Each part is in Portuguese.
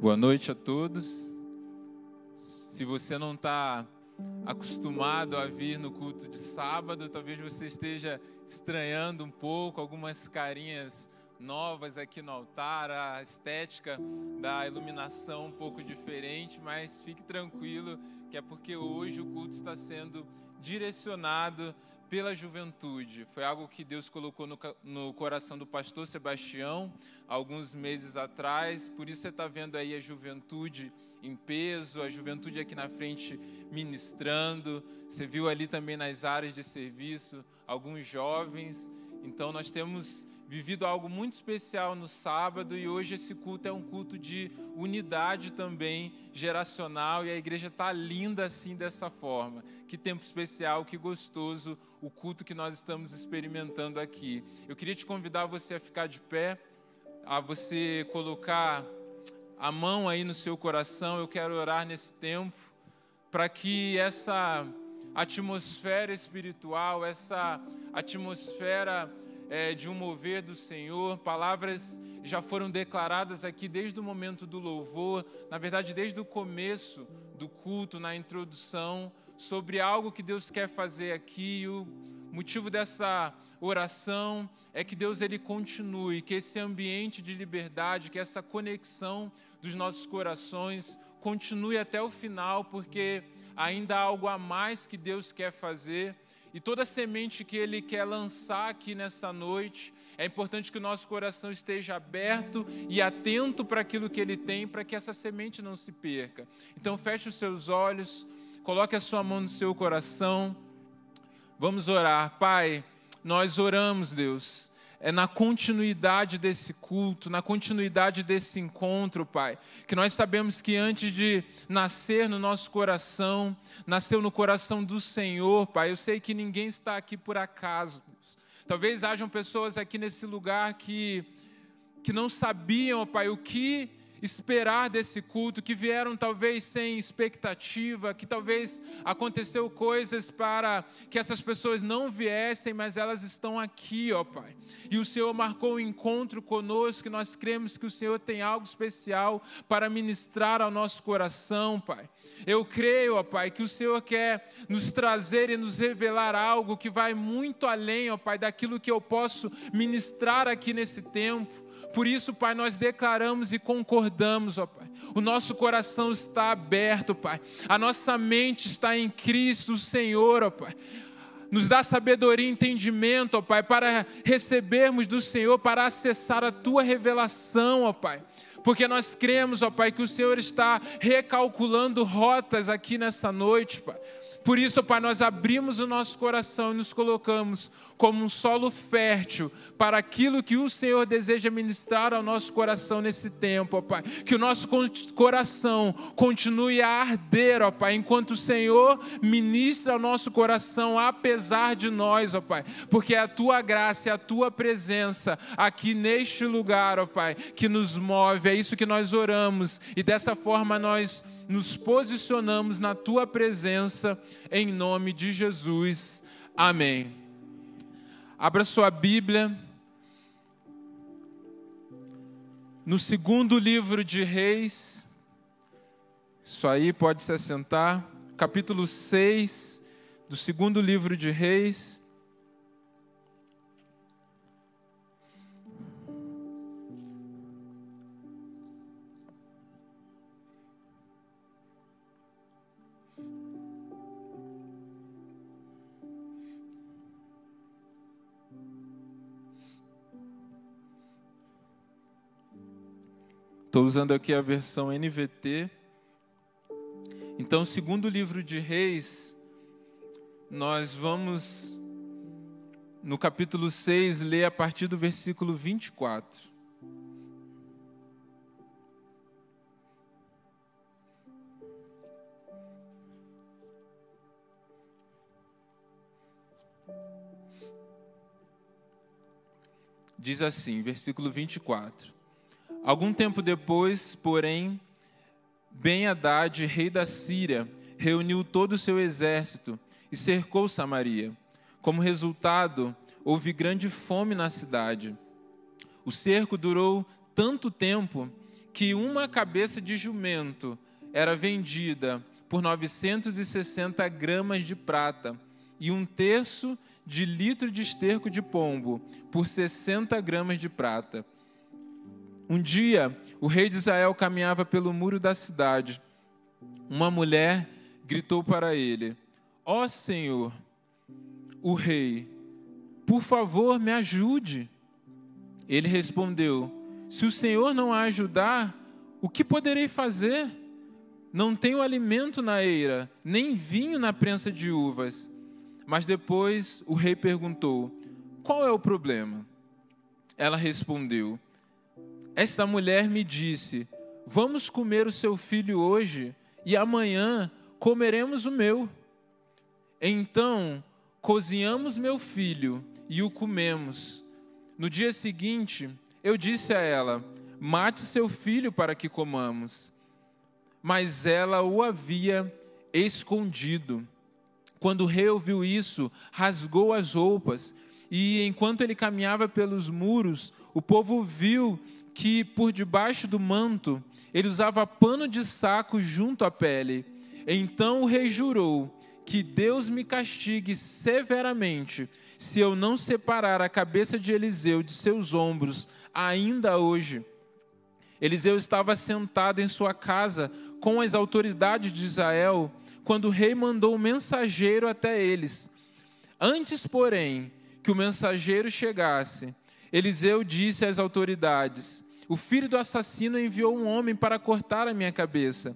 Boa noite a todos. Se você não está acostumado a vir no culto de sábado, talvez você esteja estranhando um pouco algumas carinhas novas aqui no altar, a estética da iluminação um pouco diferente, mas fique tranquilo que é porque hoje o culto está sendo direcionado pela juventude. Foi algo que Deus colocou no, no coração do pastor Sebastião alguns meses atrás. Por isso você está vendo aí a juventude em peso, a juventude aqui na frente ministrando. Você viu ali também nas áreas de serviço alguns jovens. Então nós temos vivido algo muito especial no sábado e hoje esse culto é um culto de unidade também geracional e a igreja está linda assim dessa forma. Que tempo especial, que gostoso o culto que nós estamos experimentando aqui. Eu queria te convidar você a ficar de pé, a você colocar a mão aí no seu coração. Eu quero orar nesse tempo para que essa atmosfera espiritual, essa atmosfera é, de um mover do Senhor. Palavras já foram declaradas aqui desde o momento do louvor, na verdade, desde o começo do culto, na introdução, sobre algo que Deus quer fazer aqui. E o motivo dessa oração é que Deus ele continue, que esse ambiente de liberdade, que essa conexão dos nossos corações continue até o final, porque ainda há algo a mais que Deus quer fazer e toda semente que Ele quer lançar aqui nessa noite, é importante que o nosso coração esteja aberto e atento para aquilo que Ele tem, para que essa semente não se perca. Então, feche os seus olhos, coloque a sua mão no seu coração. Vamos orar. Pai, nós oramos, Deus é na continuidade desse culto, na continuidade desse encontro, Pai. Que nós sabemos que antes de nascer no nosso coração, nasceu no coração do Senhor, Pai. Eu sei que ninguém está aqui por acaso. Talvez hajam pessoas aqui nesse lugar que, que não sabiam, Pai, o que esperar desse culto, que vieram talvez sem expectativa, que talvez aconteceu coisas para que essas pessoas não viessem, mas elas estão aqui, ó Pai. E o Senhor marcou um encontro conosco, que nós cremos que o Senhor tem algo especial para ministrar ao nosso coração, Pai. Eu creio, ó Pai, que o Senhor quer nos trazer e nos revelar algo que vai muito além, ó Pai, daquilo que eu posso ministrar aqui nesse tempo. Por isso, Pai, nós declaramos e concordamos, ó Pai. O nosso coração está aberto, Pai. A nossa mente está em Cristo, o Senhor, ó Pai. Nos dá sabedoria e entendimento, ó Pai, para recebermos do Senhor, para acessar a tua revelação, ó Pai. Porque nós cremos, ó Pai, que o Senhor está recalculando rotas aqui nessa noite, Pai. Por isso, Pai, nós abrimos o nosso coração e nos colocamos como um solo fértil para aquilo que o Senhor deseja ministrar ao nosso coração nesse tempo, ó Pai. Que o nosso coração continue a arder, ó Pai, enquanto o Senhor ministra ao nosso coração, apesar de nós, ó Pai. Porque é a tua graça, é a tua presença aqui neste lugar, ó Pai, que nos move. É isso que nós oramos e dessa forma nós nos posicionamos na tua presença, em nome de Jesus. Amém. Abra sua Bíblia. No segundo livro de Reis, isso aí pode se assentar, capítulo 6 do segundo livro de Reis. Estou usando aqui a versão NVT. Então, segundo o livro de Reis, nós vamos, no capítulo 6, ler a partir do versículo 24. Diz assim, versículo 24. Algum tempo depois, porém, Ben-Hadad, rei da Síria, reuniu todo o seu exército e cercou Samaria. Como resultado, houve grande fome na cidade. O cerco durou tanto tempo que uma cabeça de jumento era vendida por 960 gramas de prata e um terço de litro de esterco de pombo por 60 gramas de prata. Um dia, o rei de Israel caminhava pelo muro da cidade. Uma mulher gritou para ele: Ó oh, Senhor, o rei, por favor, me ajude. Ele respondeu: Se o Senhor não a ajudar, o que poderei fazer? Não tenho alimento na eira, nem vinho na prensa de uvas. Mas depois o rei perguntou: Qual é o problema? Ela respondeu: Esta mulher me disse: Vamos comer o seu filho hoje e amanhã comeremos o meu. Então cozinhamos meu filho e o comemos. No dia seguinte, eu disse a ela: Mate seu filho para que comamos mas ela o havia escondido. Quando o rei ouviu isso, rasgou as roupas, e enquanto ele caminhava pelos muros, o povo viu que por debaixo do manto ele usava pano de saco junto à pele. Então o rei jurou que Deus me castigue severamente se eu não separar a cabeça de Eliseu de seus ombros ainda hoje. Eliseu estava sentado em sua casa com as autoridades de Israel quando o rei mandou um mensageiro até eles. Antes, porém, que o mensageiro chegasse, Eliseu disse às autoridades: O filho do assassino enviou um homem para cortar a minha cabeça.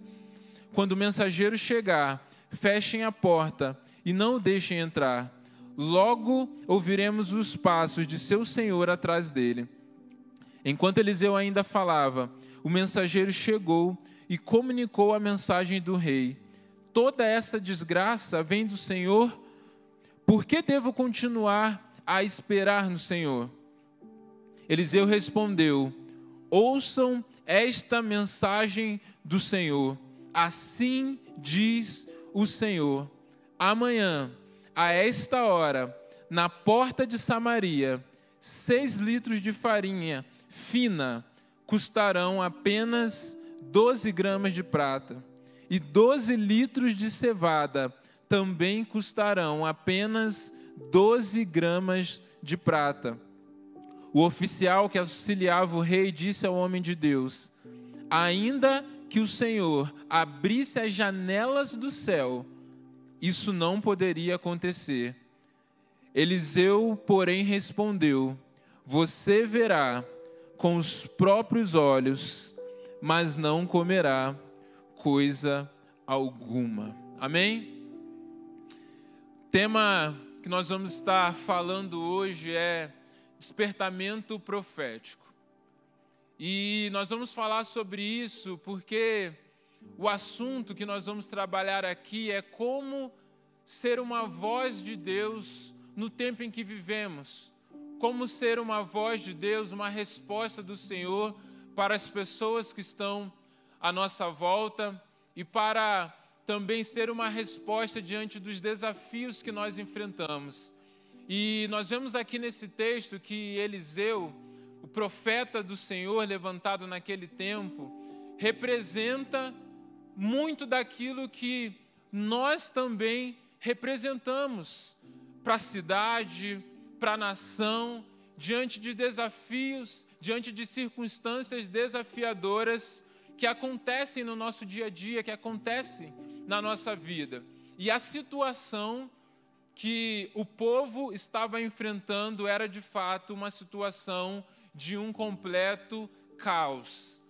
Quando o mensageiro chegar, fechem a porta e não o deixem entrar. Logo ouviremos os passos de seu senhor atrás dele. Enquanto Eliseu ainda falava, o mensageiro chegou e comunicou a mensagem do rei: Toda essa desgraça vem do Senhor, por que devo continuar a esperar no Senhor? Eliseu respondeu: Ouçam esta mensagem do Senhor. Assim diz o Senhor: Amanhã, a esta hora, na porta de Samaria, seis litros de farinha fina custarão apenas 12 gramas de prata, e 12 litros de cevada também custarão apenas 12 gramas de prata. O oficial que auxiliava o rei disse ao homem de Deus: Ainda que o Senhor abrisse as janelas do céu, isso não poderia acontecer. Eliseu, porém, respondeu: Você verá com os próprios olhos, mas não comerá coisa alguma. Amém? O tema que nós vamos estar falando hoje é despertamento profético. E nós vamos falar sobre isso porque o assunto que nós vamos trabalhar aqui é como ser uma voz de Deus no tempo em que vivemos como ser uma voz de Deus, uma resposta do Senhor para as pessoas que estão à nossa volta e para também ser uma resposta diante dos desafios que nós enfrentamos. E nós vemos aqui nesse texto que Eliseu, o profeta do Senhor levantado naquele tempo, representa muito daquilo que nós também representamos para a cidade, para a nação, diante de desafios, diante de circunstâncias desafiadoras que acontecem no nosso dia a dia, que acontecem na nossa vida. E a situação que o povo estava enfrentando era de fato uma situação de um completo caos.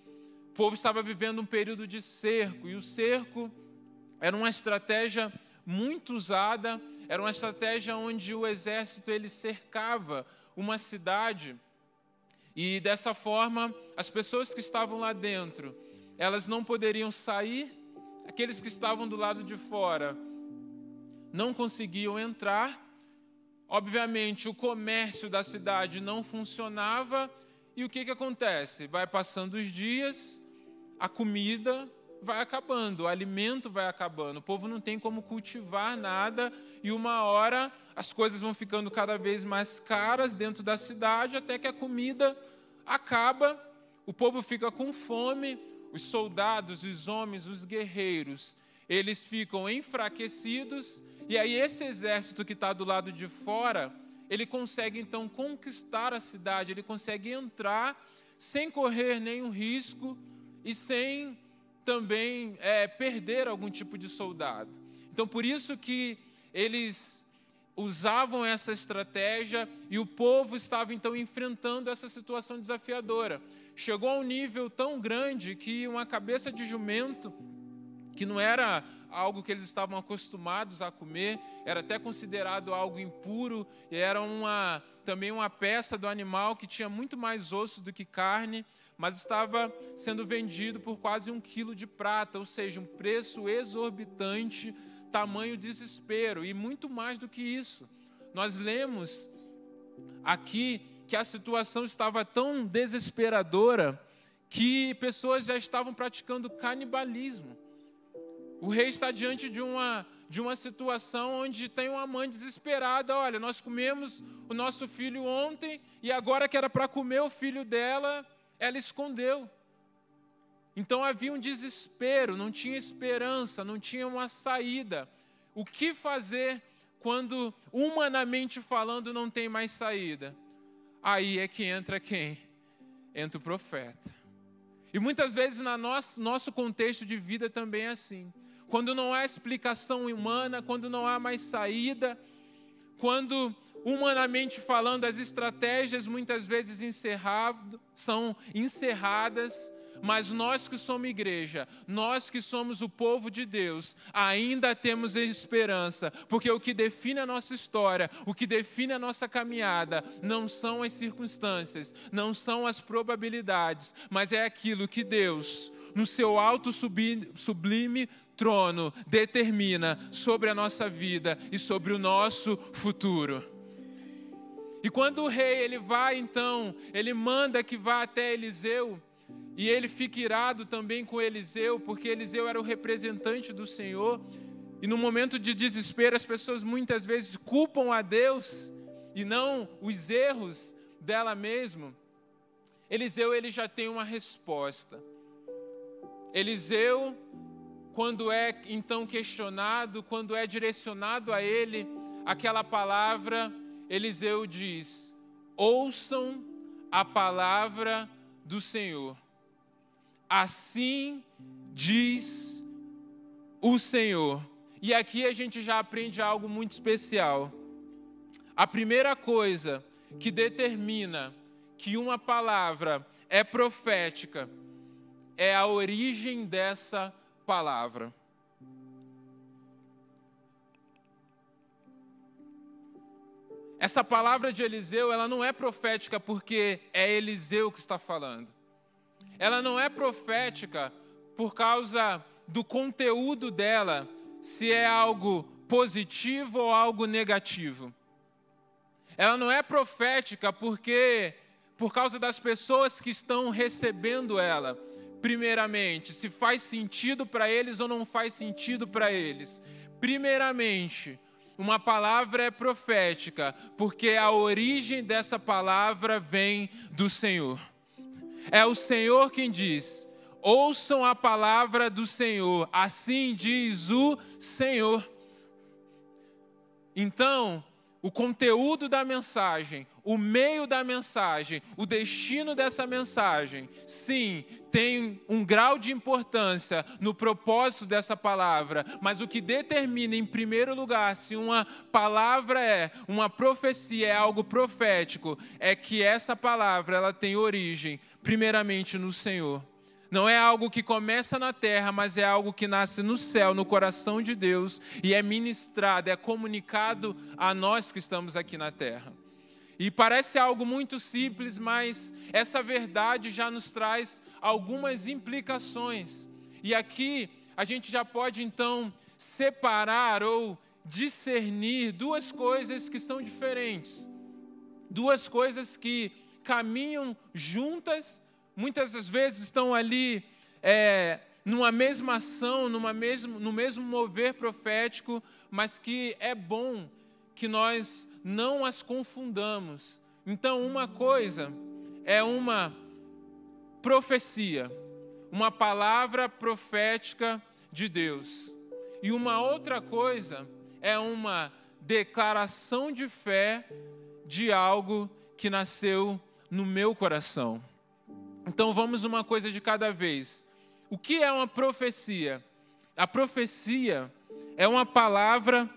O povo estava vivendo um período de cerco, e o cerco era uma estratégia muito usada era uma estratégia onde o exército ele cercava uma cidade e dessa forma as pessoas que estavam lá dentro, elas não poderiam sair, aqueles que estavam do lado de fora não conseguiam entrar. Obviamente, o comércio da cidade não funcionava. E o que, que acontece? Vai passando os dias, a comida vai acabando, o alimento vai acabando, o povo não tem como cultivar nada. E uma hora as coisas vão ficando cada vez mais caras dentro da cidade até que a comida acaba, o povo fica com fome, os soldados, os homens, os guerreiros, eles ficam enfraquecidos, e aí esse exército que está do lado de fora, ele consegue então conquistar a cidade, ele consegue entrar sem correr nenhum risco e sem também é, perder algum tipo de soldado. Então, por isso que eles usavam essa estratégia e o povo estava então enfrentando essa situação desafiadora. Chegou a um nível tão grande que uma cabeça de jumento, que não era algo que eles estavam acostumados a comer, era até considerado algo impuro, e era uma, também uma peça do animal que tinha muito mais osso do que carne, mas estava sendo vendido por quase um quilo de prata, ou seja, um preço exorbitante tamanho desespero e muito mais do que isso. Nós lemos aqui que a situação estava tão desesperadora que pessoas já estavam praticando canibalismo. O rei está diante de uma de uma situação onde tem uma mãe desesperada, olha, nós comemos o nosso filho ontem e agora que era para comer o filho dela, ela escondeu. Então havia um desespero, não tinha esperança, não tinha uma saída. O que fazer quando, humanamente falando, não tem mais saída? Aí é que entra quem? Entra o profeta. E muitas vezes no nosso, nosso contexto de vida também é assim. Quando não há explicação humana, quando não há mais saída, quando humanamente falando as estratégias muitas vezes encerrado, são encerradas, mas nós que somos igreja, nós que somos o povo de Deus, ainda temos esperança, porque o que define a nossa história, o que define a nossa caminhada, não são as circunstâncias, não são as probabilidades, mas é aquilo que Deus, no seu alto sublime trono, determina sobre a nossa vida e sobre o nosso futuro. E quando o rei ele vai então, ele manda que vá até Eliseu, e ele fica irado também com Eliseu, porque Eliseu era o representante do Senhor. E no momento de desespero, as pessoas muitas vezes culpam a Deus e não os erros dela mesma. Eliseu ele já tem uma resposta. Eliseu, quando é então questionado, quando é direcionado a ele aquela palavra, Eliseu diz: Ouçam a palavra do Senhor. Assim diz o Senhor. E aqui a gente já aprende algo muito especial. A primeira coisa que determina que uma palavra é profética é a origem dessa palavra. Essa palavra de Eliseu, ela não é profética porque é Eliseu que está falando ela não é profética por causa do conteúdo dela, se é algo positivo ou algo negativo. Ela não é profética porque por causa das pessoas que estão recebendo ela, primeiramente, se faz sentido para eles ou não faz sentido para eles. Primeiramente, uma palavra é profética, porque a origem dessa palavra vem do Senhor. É o Senhor quem diz: ouçam a palavra do Senhor, assim diz o Senhor. Então, o conteúdo da mensagem, o meio da mensagem, o destino dessa mensagem, sim, tem um grau de importância no propósito dessa palavra, mas o que determina, em primeiro lugar, se uma palavra é uma profecia, é algo profético, é que essa palavra ela tem origem, primeiramente, no Senhor. Não é algo que começa na terra, mas é algo que nasce no céu, no coração de Deus, e é ministrado, é comunicado a nós que estamos aqui na terra. E parece algo muito simples, mas essa verdade já nos traz algumas implicações. E aqui a gente já pode então separar ou discernir duas coisas que são diferentes. Duas coisas que caminham juntas muitas das vezes estão ali é, numa mesma ação, numa mesmo, no mesmo mover profético, mas que é bom que nós não as confundamos. Então, uma coisa é uma profecia, uma palavra profética de Deus. E uma outra coisa é uma declaração de fé de algo que nasceu no meu coração. Então vamos uma coisa de cada vez. O que é uma profecia? A profecia é uma palavra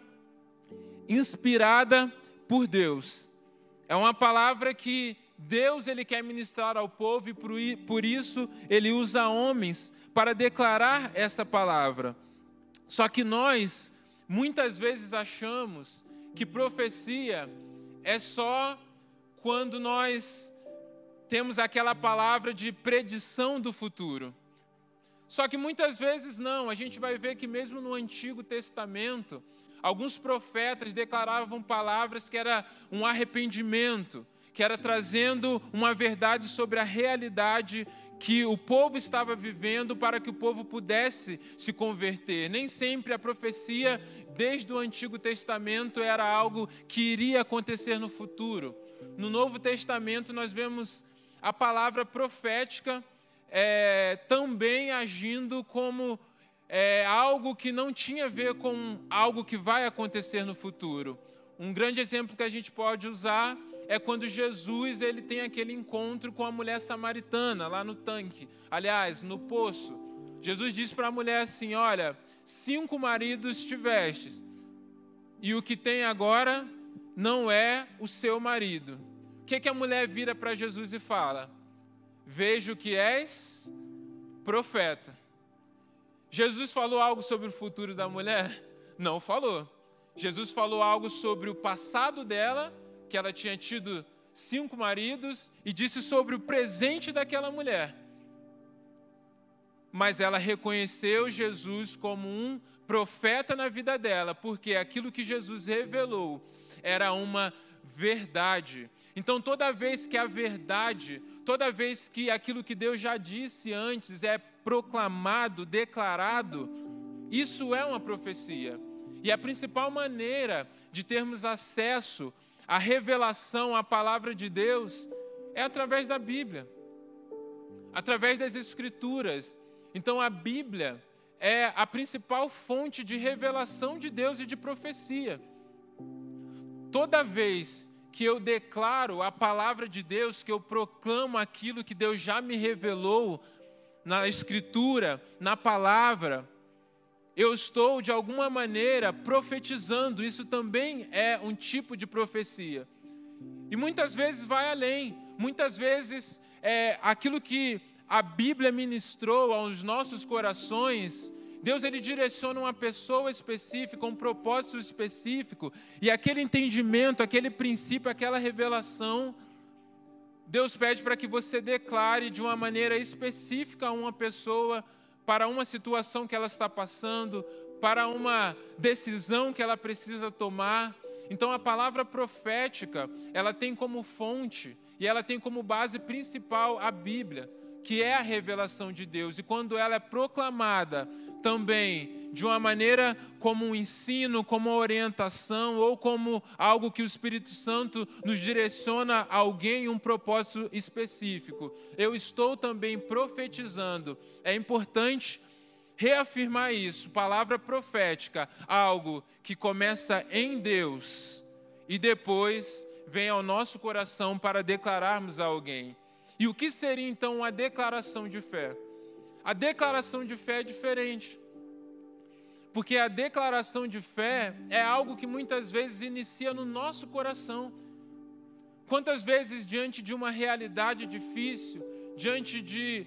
inspirada por Deus. É uma palavra que Deus ele quer ministrar ao povo e por isso ele usa homens para declarar essa palavra. Só que nós muitas vezes achamos que profecia é só quando nós temos aquela palavra de predição do futuro. Só que muitas vezes não, a gente vai ver que mesmo no Antigo Testamento, alguns profetas declaravam palavras que era um arrependimento, que era trazendo uma verdade sobre a realidade que o povo estava vivendo para que o povo pudesse se converter. Nem sempre a profecia, desde o Antigo Testamento, era algo que iria acontecer no futuro. No Novo Testamento, nós vemos a palavra profética é, também agindo como é, algo que não tinha a ver com algo que vai acontecer no futuro. Um grande exemplo que a gente pode usar é quando Jesus ele tem aquele encontro com a mulher samaritana lá no tanque, aliás, no poço. Jesus diz para a mulher assim: Olha, cinco maridos tivestes, e o que tem agora não é o seu marido. O que, que a mulher vira para Jesus e fala? Vejo que és profeta. Jesus falou algo sobre o futuro da mulher? Não falou. Jesus falou algo sobre o passado dela que ela tinha tido cinco maridos e disse sobre o presente daquela mulher. Mas ela reconheceu Jesus como um profeta na vida dela, porque aquilo que Jesus revelou era uma verdade. Então, toda vez que a verdade, toda vez que aquilo que Deus já disse antes é proclamado, declarado, isso é uma profecia. E a principal maneira de termos acesso a revelação, a palavra de Deus, é através da Bíblia, através das Escrituras. Então a Bíblia é a principal fonte de revelação de Deus e de profecia. Toda vez que eu declaro a palavra de Deus, que eu proclamo aquilo que Deus já me revelou na Escritura, na palavra, eu estou de alguma maneira profetizando, isso também é um tipo de profecia. E muitas vezes vai além, muitas vezes é, aquilo que a Bíblia ministrou aos nossos corações, Deus ele direciona uma pessoa específica, um propósito específico, e aquele entendimento, aquele princípio, aquela revelação, Deus pede para que você declare de uma maneira específica a uma pessoa para uma situação que ela está passando, para uma decisão que ela precisa tomar. Então a palavra profética, ela tem como fonte e ela tem como base principal a Bíblia, que é a revelação de Deus. E quando ela é proclamada também de uma maneira como um ensino, como uma orientação ou como algo que o Espírito Santo nos direciona a alguém um propósito específico. Eu estou também profetizando. É importante reafirmar isso, palavra profética, algo que começa em Deus e depois vem ao nosso coração para declararmos a alguém. E o que seria então uma declaração de fé? A declaração de fé é diferente. Porque a declaração de fé é algo que muitas vezes inicia no nosso coração. Quantas vezes, diante de uma realidade difícil, diante de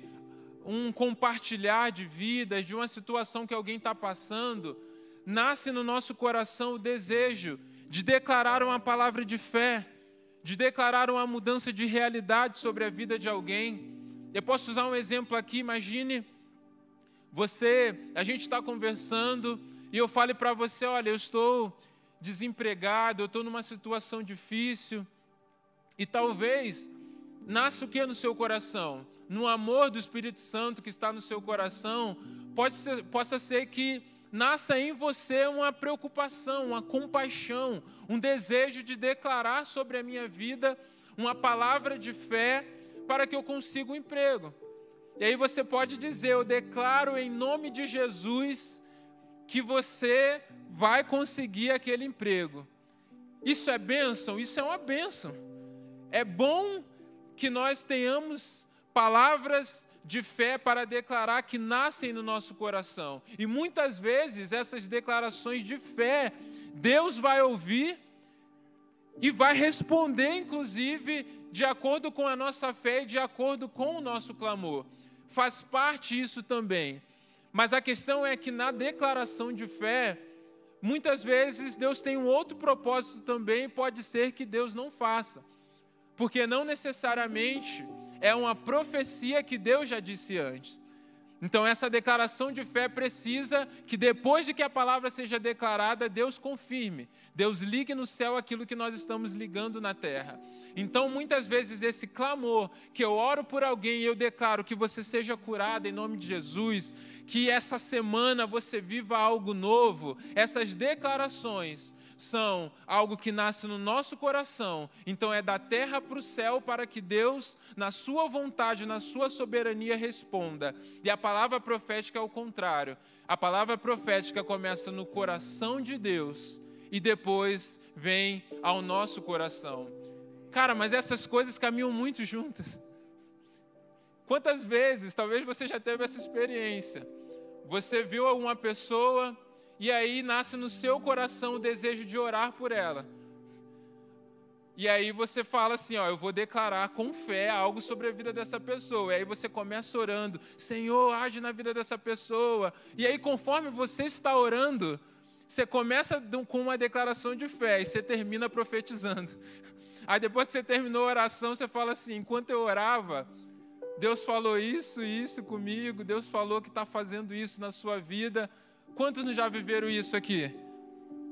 um compartilhar de vidas, de uma situação que alguém está passando, nasce no nosso coração o desejo de declarar uma palavra de fé, de declarar uma mudança de realidade sobre a vida de alguém. Eu posso usar um exemplo aqui, imagine você, a gente está conversando e eu falo para você, olha, eu estou desempregado, eu estou numa situação difícil e talvez nasça o que no seu coração? No amor do Espírito Santo que está no seu coração, pode ser, possa ser que nasça em você uma preocupação, uma compaixão, um desejo de declarar sobre a minha vida uma palavra de fé para que eu consiga um emprego. E aí você pode dizer: Eu declaro em nome de Jesus que você vai conseguir aquele emprego. Isso é bênção? Isso é uma bênção. É bom que nós tenhamos palavras de fé para declarar que nascem no nosso coração. E muitas vezes essas declarações de fé, Deus vai ouvir e vai responder, inclusive, de acordo com a nossa fé e de acordo com o nosso clamor. Faz parte isso também. Mas a questão é que na declaração de fé, muitas vezes Deus tem um outro propósito também, pode ser que Deus não faça. Porque não necessariamente é uma profecia que Deus já disse antes. Então, essa declaração de fé precisa que depois de que a palavra seja declarada, Deus confirme, Deus ligue no céu aquilo que nós estamos ligando na terra. Então, muitas vezes, esse clamor, que eu oro por alguém e eu declaro que você seja curado em nome de Jesus, que essa semana você viva algo novo, essas declarações são algo que nasce no nosso coração. Então é da terra para o céu para que Deus, na sua vontade, na sua soberania, responda. E a palavra profética é o contrário. A palavra profética começa no coração de Deus e depois vem ao nosso coração. Cara, mas essas coisas caminham muito juntas. Quantas vezes, talvez você já teve essa experiência, você viu alguma pessoa e aí nasce no seu coração o desejo de orar por ela. E aí você fala assim, ó, eu vou declarar com fé algo sobre a vida dessa pessoa. E aí você começa orando, Senhor, age na vida dessa pessoa. E aí conforme você está orando, você começa com uma declaração de fé e você termina profetizando. Aí depois que você terminou a oração, você fala assim, enquanto eu orava, Deus falou isso isso comigo, Deus falou que está fazendo isso na sua vida. Quantos já viveram isso aqui?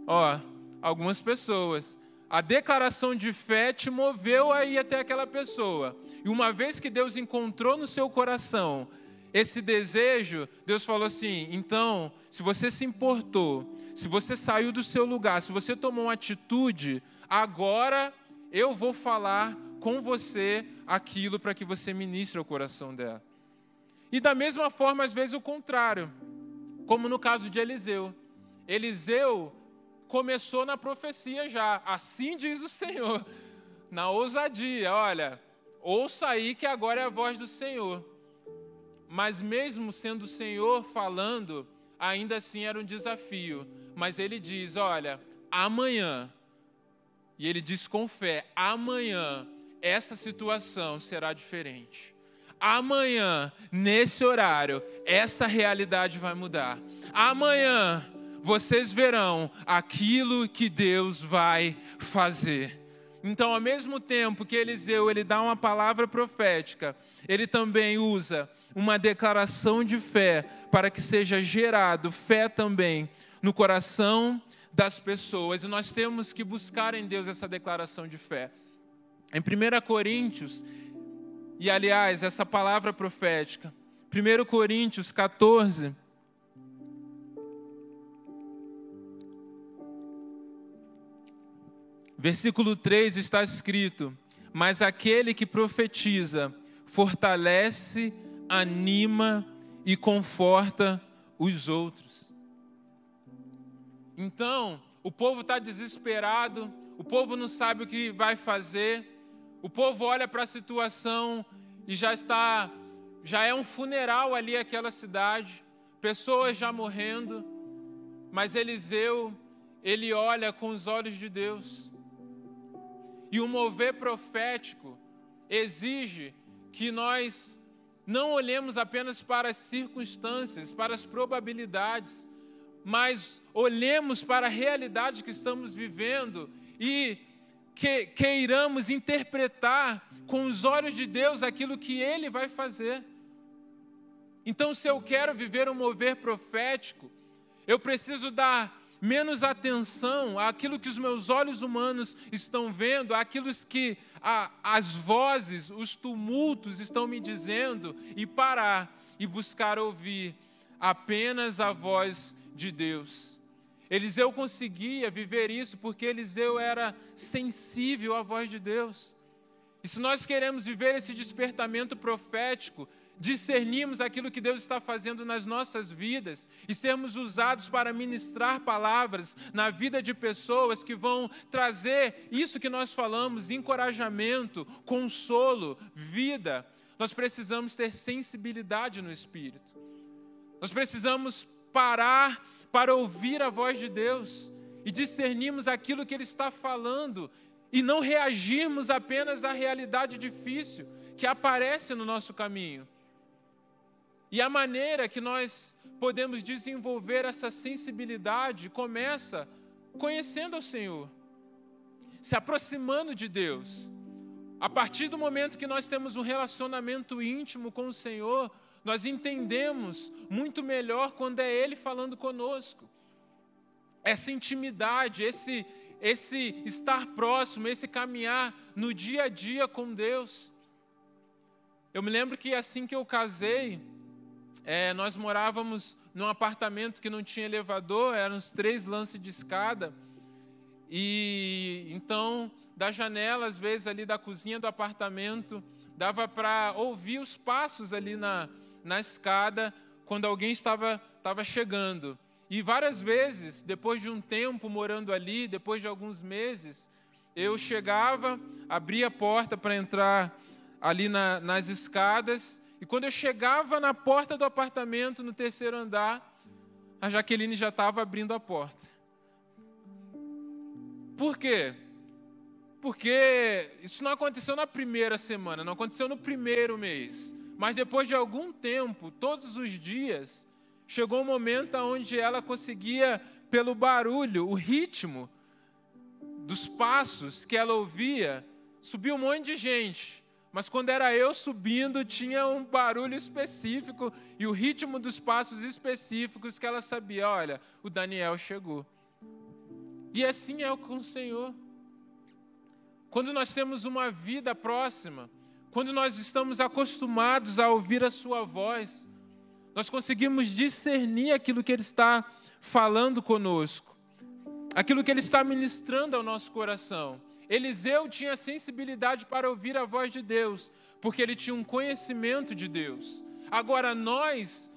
Ó, algumas pessoas. A declaração de fé te moveu a ir até aquela pessoa. E uma vez que Deus encontrou no seu coração esse desejo, Deus falou assim: então, se você se importou, se você saiu do seu lugar, se você tomou uma atitude, agora eu vou falar com você aquilo para que você ministre o coração dela. E da mesma forma, às vezes, o contrário como no caso de Eliseu. Eliseu começou na profecia já, assim diz o Senhor, na ousadia: olha, ouça aí que agora é a voz do Senhor. Mas mesmo sendo o Senhor falando, ainda assim era um desafio. Mas ele diz: olha, amanhã, e ele diz com fé: amanhã essa situação será diferente amanhã, nesse horário, essa realidade vai mudar. Amanhã, vocês verão aquilo que Deus vai fazer. Então, ao mesmo tempo que Eliseu ele dá uma palavra profética, ele também usa uma declaração de fé para que seja gerado fé também no coração das pessoas. E nós temos que buscar em Deus essa declaração de fé. Em 1 Coríntios, e aliás, essa palavra profética, 1 Coríntios 14, versículo 3 está escrito: Mas aquele que profetiza fortalece, anima e conforta os outros. Então, o povo está desesperado, o povo não sabe o que vai fazer, o povo olha para a situação e já está, já é um funeral ali aquela cidade, pessoas já morrendo, mas Eliseu, ele olha com os olhos de Deus. E o mover profético exige que nós não olhemos apenas para as circunstâncias, para as probabilidades, mas olhemos para a realidade que estamos vivendo e que queiramos interpretar com os olhos de Deus aquilo que Ele vai fazer. Então, se eu quero viver um mover profético, eu preciso dar menos atenção àquilo que os meus olhos humanos estão vendo, àquilo que a, as vozes, os tumultos estão me dizendo, e parar e buscar ouvir apenas a voz de Deus. Eliseu conseguia viver isso porque Eliseu era sensível à voz de Deus. E se nós queremos viver esse despertamento profético, discernirmos aquilo que Deus está fazendo nas nossas vidas e sermos usados para ministrar palavras na vida de pessoas que vão trazer isso que nós falamos: encorajamento, consolo, vida. Nós precisamos ter sensibilidade no espírito. Nós precisamos parar para ouvir a voz de Deus e discernirmos aquilo que Ele está falando e não reagirmos apenas à realidade difícil que aparece no nosso caminho. E a maneira que nós podemos desenvolver essa sensibilidade começa conhecendo o Senhor, se aproximando de Deus. A partir do momento que nós temos um relacionamento íntimo com o Senhor, nós entendemos muito melhor quando é Ele falando conosco. Essa intimidade, esse, esse estar próximo, esse caminhar no dia a dia com Deus. Eu me lembro que assim que eu casei, é, nós morávamos num apartamento que não tinha elevador, eram uns três lances de escada. E então, da janela, às vezes ali da cozinha do apartamento, dava para ouvir os passos ali na, na escada quando alguém estava, estava chegando. E várias vezes, depois de um tempo morando ali, depois de alguns meses, eu chegava, abria a porta para entrar ali na, nas escadas e quando eu chegava na porta do apartamento, no terceiro andar, a Jaqueline já estava abrindo a porta. Por quê? Porque isso não aconteceu na primeira semana, não aconteceu no primeiro mês. Mas depois de algum tempo, todos os dias, chegou um momento onde ela conseguia, pelo barulho, o ritmo dos passos que ela ouvia, subir um monte de gente. Mas quando era eu subindo, tinha um barulho específico e o ritmo dos passos específicos que ela sabia: olha, o Daniel chegou. E assim é com o Senhor. Quando nós temos uma vida próxima, quando nós estamos acostumados a ouvir a Sua voz, nós conseguimos discernir aquilo que Ele está falando conosco, aquilo que Ele está ministrando ao nosso coração. Eliseu tinha sensibilidade para ouvir a voz de Deus, porque ele tinha um conhecimento de Deus. Agora nós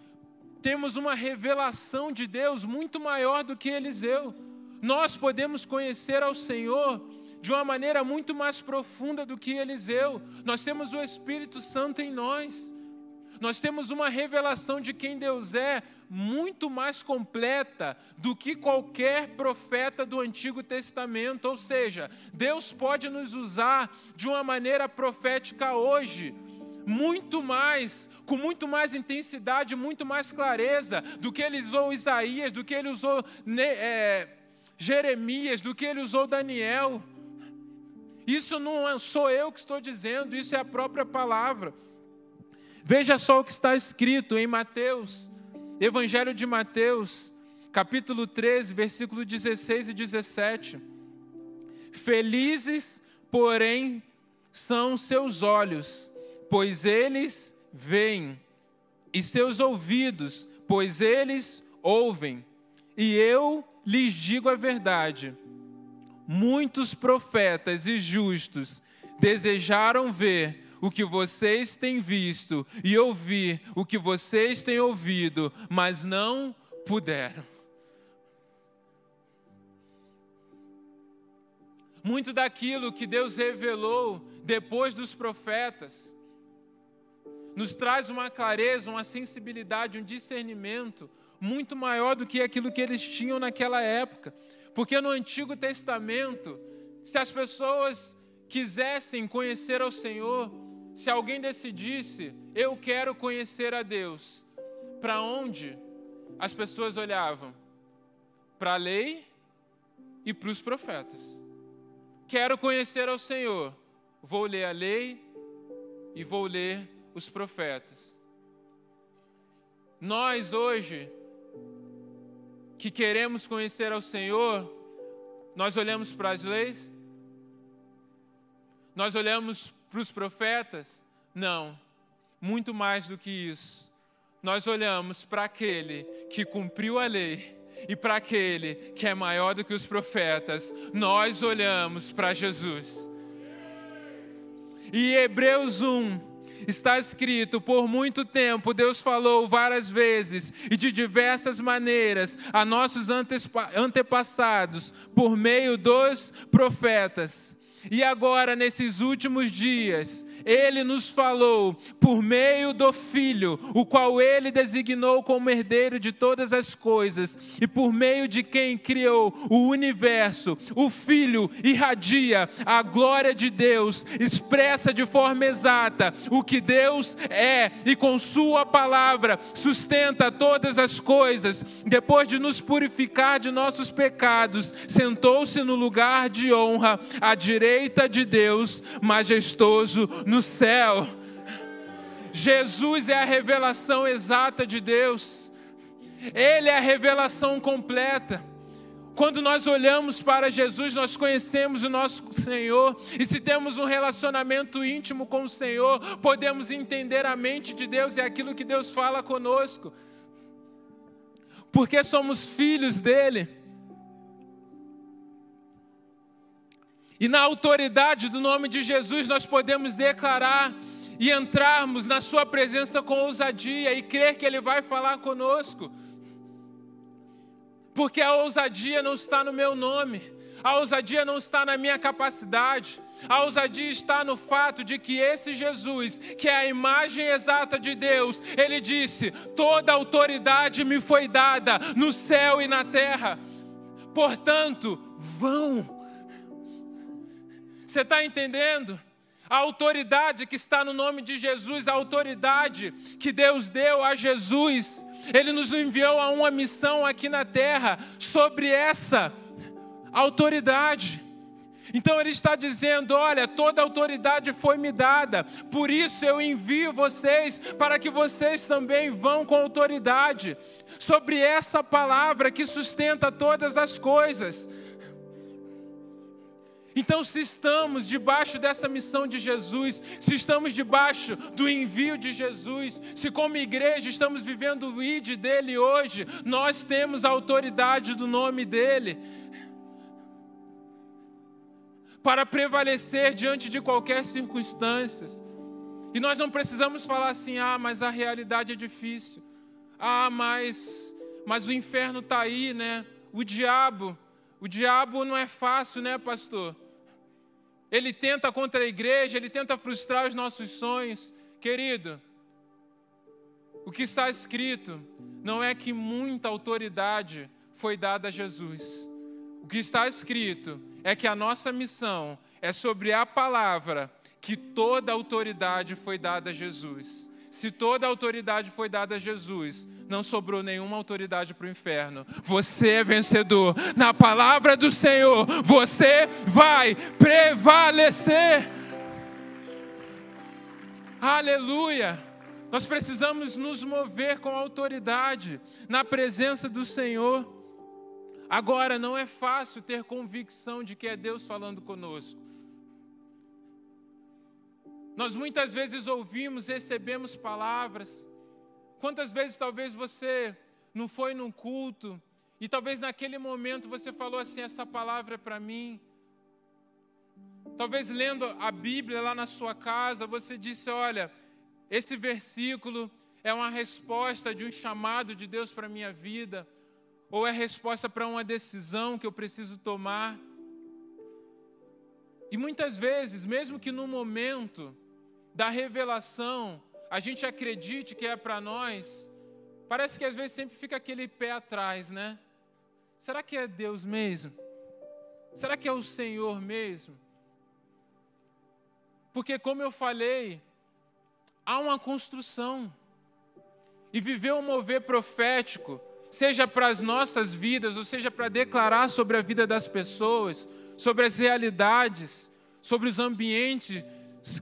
temos uma revelação de Deus muito maior do que Eliseu. Nós podemos conhecer ao Senhor de uma maneira muito mais profunda do que Eliseu. Nós temos o Espírito Santo em nós. Nós temos uma revelação de quem Deus é muito mais completa do que qualquer profeta do Antigo Testamento. Ou seja, Deus pode nos usar de uma maneira profética hoje, muito mais, com muito mais intensidade, muito mais clareza do que ele usou Isaías, do que ele usou é, Jeremias, do que ele usou Daniel. Isso não é, sou eu que estou dizendo, isso é a própria palavra. Veja só o que está escrito em Mateus Evangelho de Mateus, capítulo 13, versículo 16 e 17. Felizes, porém, são seus olhos, pois eles veem, e seus ouvidos, pois eles ouvem. E eu lhes digo a verdade: muitos profetas e justos desejaram ver o que vocês têm visto e ouvir o que vocês têm ouvido, mas não puderam. Muito daquilo que Deus revelou depois dos profetas nos traz uma clareza, uma sensibilidade, um discernimento muito maior do que aquilo que eles tinham naquela época. Porque no Antigo Testamento, se as pessoas quisessem conhecer ao Senhor, se alguém decidisse, eu quero conhecer a Deus, para onde as pessoas olhavam? Para a lei e para os profetas. Quero conhecer ao Senhor, vou ler a lei e vou ler os profetas. Nós hoje, que queremos conhecer ao Senhor, nós olhamos para as leis, nós olhamos para os profetas? Não, muito mais do que isso. Nós olhamos para aquele que cumpriu a lei e para aquele que é maior do que os profetas. Nós olhamos para Jesus. E Hebreus 1 Está escrito: por muito tempo Deus falou várias vezes e de diversas maneiras a nossos antepassados por meio dos profetas. E agora, nesses últimos dias, ele nos falou por meio do Filho, o qual ele designou como herdeiro de todas as coisas, e por meio de quem criou o universo. O Filho irradia a glória de Deus, expressa de forma exata o que Deus é, e com Sua palavra sustenta todas as coisas. Depois de nos purificar de nossos pecados, sentou-se no lugar de honra à direita de Deus, majestoso no céu. Jesus é a revelação exata de Deus, Ele é a revelação completa. Quando nós olhamos para Jesus, nós conhecemos o nosso Senhor, e se temos um relacionamento íntimo com o Senhor, podemos entender a mente de Deus e aquilo que Deus fala conosco, porque somos filhos dEle. E na autoridade do nome de Jesus, nós podemos declarar e entrarmos na Sua presença com ousadia e crer que Ele vai falar conosco. Porque a ousadia não está no meu nome, a ousadia não está na minha capacidade, a ousadia está no fato de que esse Jesus, que é a imagem exata de Deus, ele disse: toda autoridade me foi dada no céu e na terra. Portanto, vão você está entendendo? A autoridade que está no nome de Jesus, a autoridade que Deus deu a Jesus, Ele nos enviou a uma missão aqui na terra sobre essa autoridade. Então ele está dizendo: olha, toda autoridade foi me dada, por isso eu envio vocês para que vocês também vão com autoridade sobre essa palavra que sustenta todas as coisas. Então, se estamos debaixo dessa missão de Jesus, se estamos debaixo do envio de Jesus, se como igreja estamos vivendo o ID dele hoje, nós temos a autoridade do nome dele para prevalecer diante de qualquer circunstância. E nós não precisamos falar assim: ah, mas a realidade é difícil. Ah, mas, mas o inferno está aí, né? O diabo, o diabo não é fácil, né, pastor? Ele tenta contra a igreja, ele tenta frustrar os nossos sonhos. Querido, o que está escrito não é que muita autoridade foi dada a Jesus. O que está escrito é que a nossa missão é sobre a palavra que toda autoridade foi dada a Jesus. Se toda autoridade foi dada a Jesus, não sobrou nenhuma autoridade para o inferno. Você é vencedor. Na palavra do Senhor, você vai prevalecer. Aleluia. Nós precisamos nos mover com autoridade na presença do Senhor. Agora, não é fácil ter convicção de que é Deus falando conosco. Nós muitas vezes ouvimos, recebemos palavras, Quantas vezes talvez você não foi num culto e talvez naquele momento você falou assim: essa palavra é para mim. Talvez lendo a Bíblia lá na sua casa, você disse: olha, esse versículo é uma resposta de um chamado de Deus para a minha vida, ou é resposta para uma decisão que eu preciso tomar. E muitas vezes, mesmo que no momento da revelação, a gente acredite que é para nós, parece que às vezes sempre fica aquele pé atrás, né? Será que é Deus mesmo? Será que é o Senhor mesmo? Porque, como eu falei, há uma construção. E viver um mover profético, seja para as nossas vidas, ou seja para declarar sobre a vida das pessoas, sobre as realidades, sobre os ambientes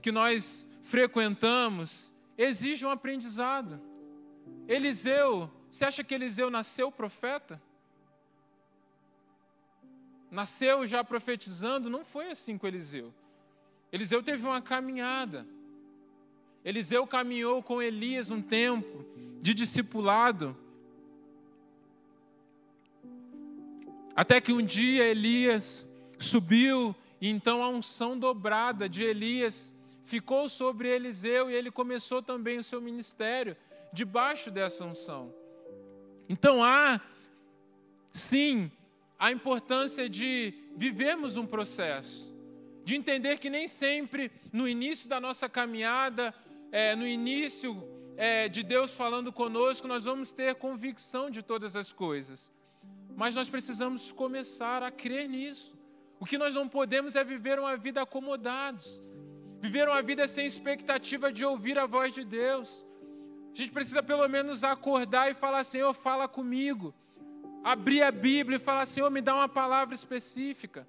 que nós frequentamos, exige um aprendizado. Eliseu, você acha que Eliseu nasceu profeta? Nasceu já profetizando? Não foi assim com Eliseu. Eliseu teve uma caminhada. Eliseu caminhou com Elias um tempo de discipulado. Até que um dia Elias subiu e então a unção dobrada de Elias ficou sobre Eliseu e ele começou também o seu ministério debaixo dessa unção. Então há, sim, a importância de vivermos um processo, de entender que nem sempre no início da nossa caminhada, é, no início é, de Deus falando conosco, nós vamos ter convicção de todas as coisas. Mas nós precisamos começar a crer nisso. O que nós não podemos é viver uma vida acomodados, viver uma vida sem expectativa de ouvir a voz de Deus. A gente precisa pelo menos acordar e falar: Senhor, fala comigo abrir a Bíblia e falar: Senhor, me dá uma palavra específica.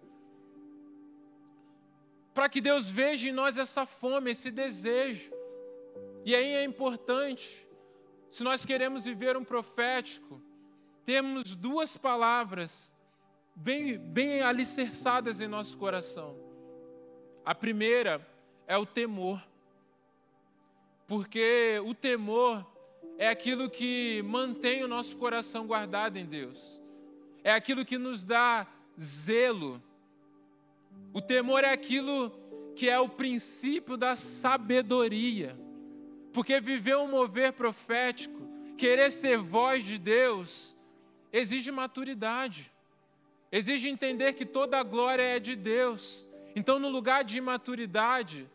Para que Deus veja em nós essa fome, esse desejo. E aí é importante, se nós queremos viver um profético, temos duas palavras bem, bem alicerçadas em nosso coração. A primeira é o temor. Porque o temor é aquilo que mantém o nosso coração guardado em Deus, é aquilo que nos dá zelo. O temor é aquilo que é o princípio da sabedoria, porque viver um mover profético, querer ser voz de Deus, exige maturidade, exige entender que toda a glória é de Deus. Então, no lugar de imaturidade,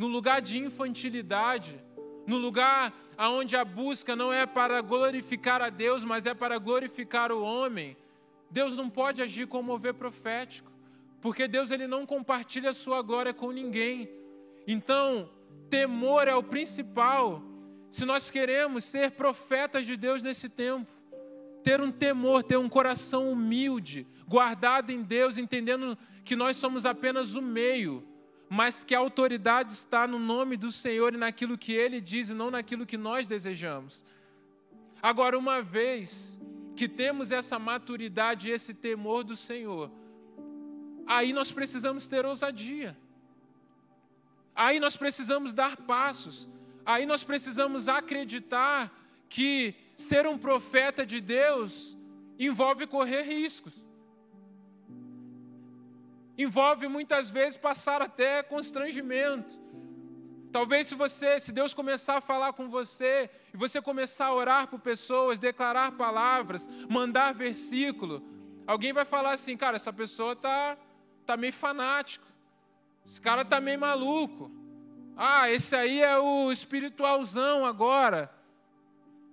no lugar de infantilidade, no lugar aonde a busca não é para glorificar a Deus, mas é para glorificar o homem, Deus não pode agir com mover profético, porque Deus ele não compartilha a sua glória com ninguém. Então, temor é o principal. Se nós queremos ser profetas de Deus nesse tempo, ter um temor, ter um coração humilde, guardado em Deus, entendendo que nós somos apenas o meio mas que a autoridade está no nome do Senhor e naquilo que Ele diz e não naquilo que nós desejamos. Agora, uma vez que temos essa maturidade e esse temor do Senhor, aí nós precisamos ter ousadia. Aí nós precisamos dar passos. Aí nós precisamos acreditar que ser um profeta de Deus envolve correr riscos envolve muitas vezes passar até constrangimento. Talvez se você, se Deus começar a falar com você e você começar a orar por pessoas, declarar palavras, mandar versículo, alguém vai falar assim, cara, essa pessoa tá tá meio fanático. Esse cara tá meio maluco. Ah, esse aí é o espiritualzão agora.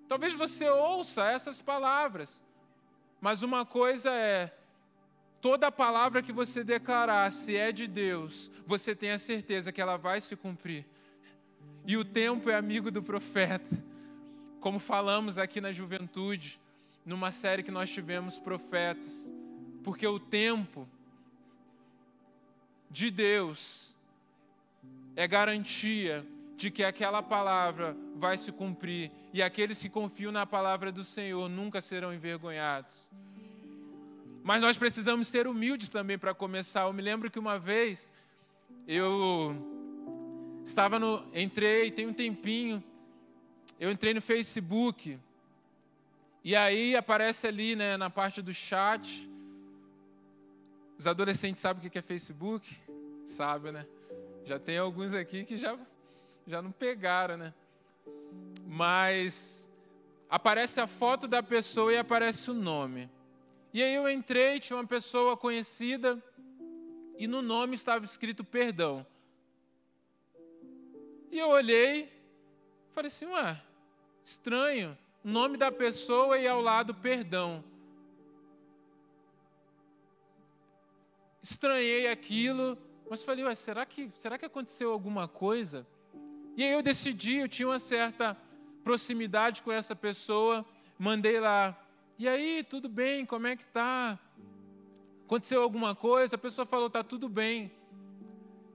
Talvez você ouça essas palavras. Mas uma coisa é toda palavra que você declarar, se é de Deus, você tem a certeza que ela vai se cumprir. E o tempo é amigo do profeta. Como falamos aqui na juventude, numa série que nós tivemos profetas. Porque o tempo de Deus é garantia de que aquela palavra vai se cumprir e aqueles que confiam na palavra do Senhor nunca serão envergonhados. Mas nós precisamos ser humildes também para começar. Eu me lembro que uma vez eu estava no. Entrei, tem um tempinho. Eu entrei no Facebook. E aí aparece ali, né, na parte do chat. Os adolescentes sabem o que é Facebook? Sabe, né? Já tem alguns aqui que já, já não pegaram, né? Mas aparece a foto da pessoa e aparece o nome. E aí eu entrei, tinha uma pessoa conhecida e no nome estava escrito perdão. E eu olhei, falei assim, ué, estranho, nome da pessoa e ao lado perdão. Estranhei aquilo, mas falei, ué, será que, será que aconteceu alguma coisa? E aí eu decidi, eu tinha uma certa proximidade com essa pessoa, mandei lá, e aí, tudo bem? Como é que tá? Aconteceu alguma coisa? A pessoa falou, tá tudo bem.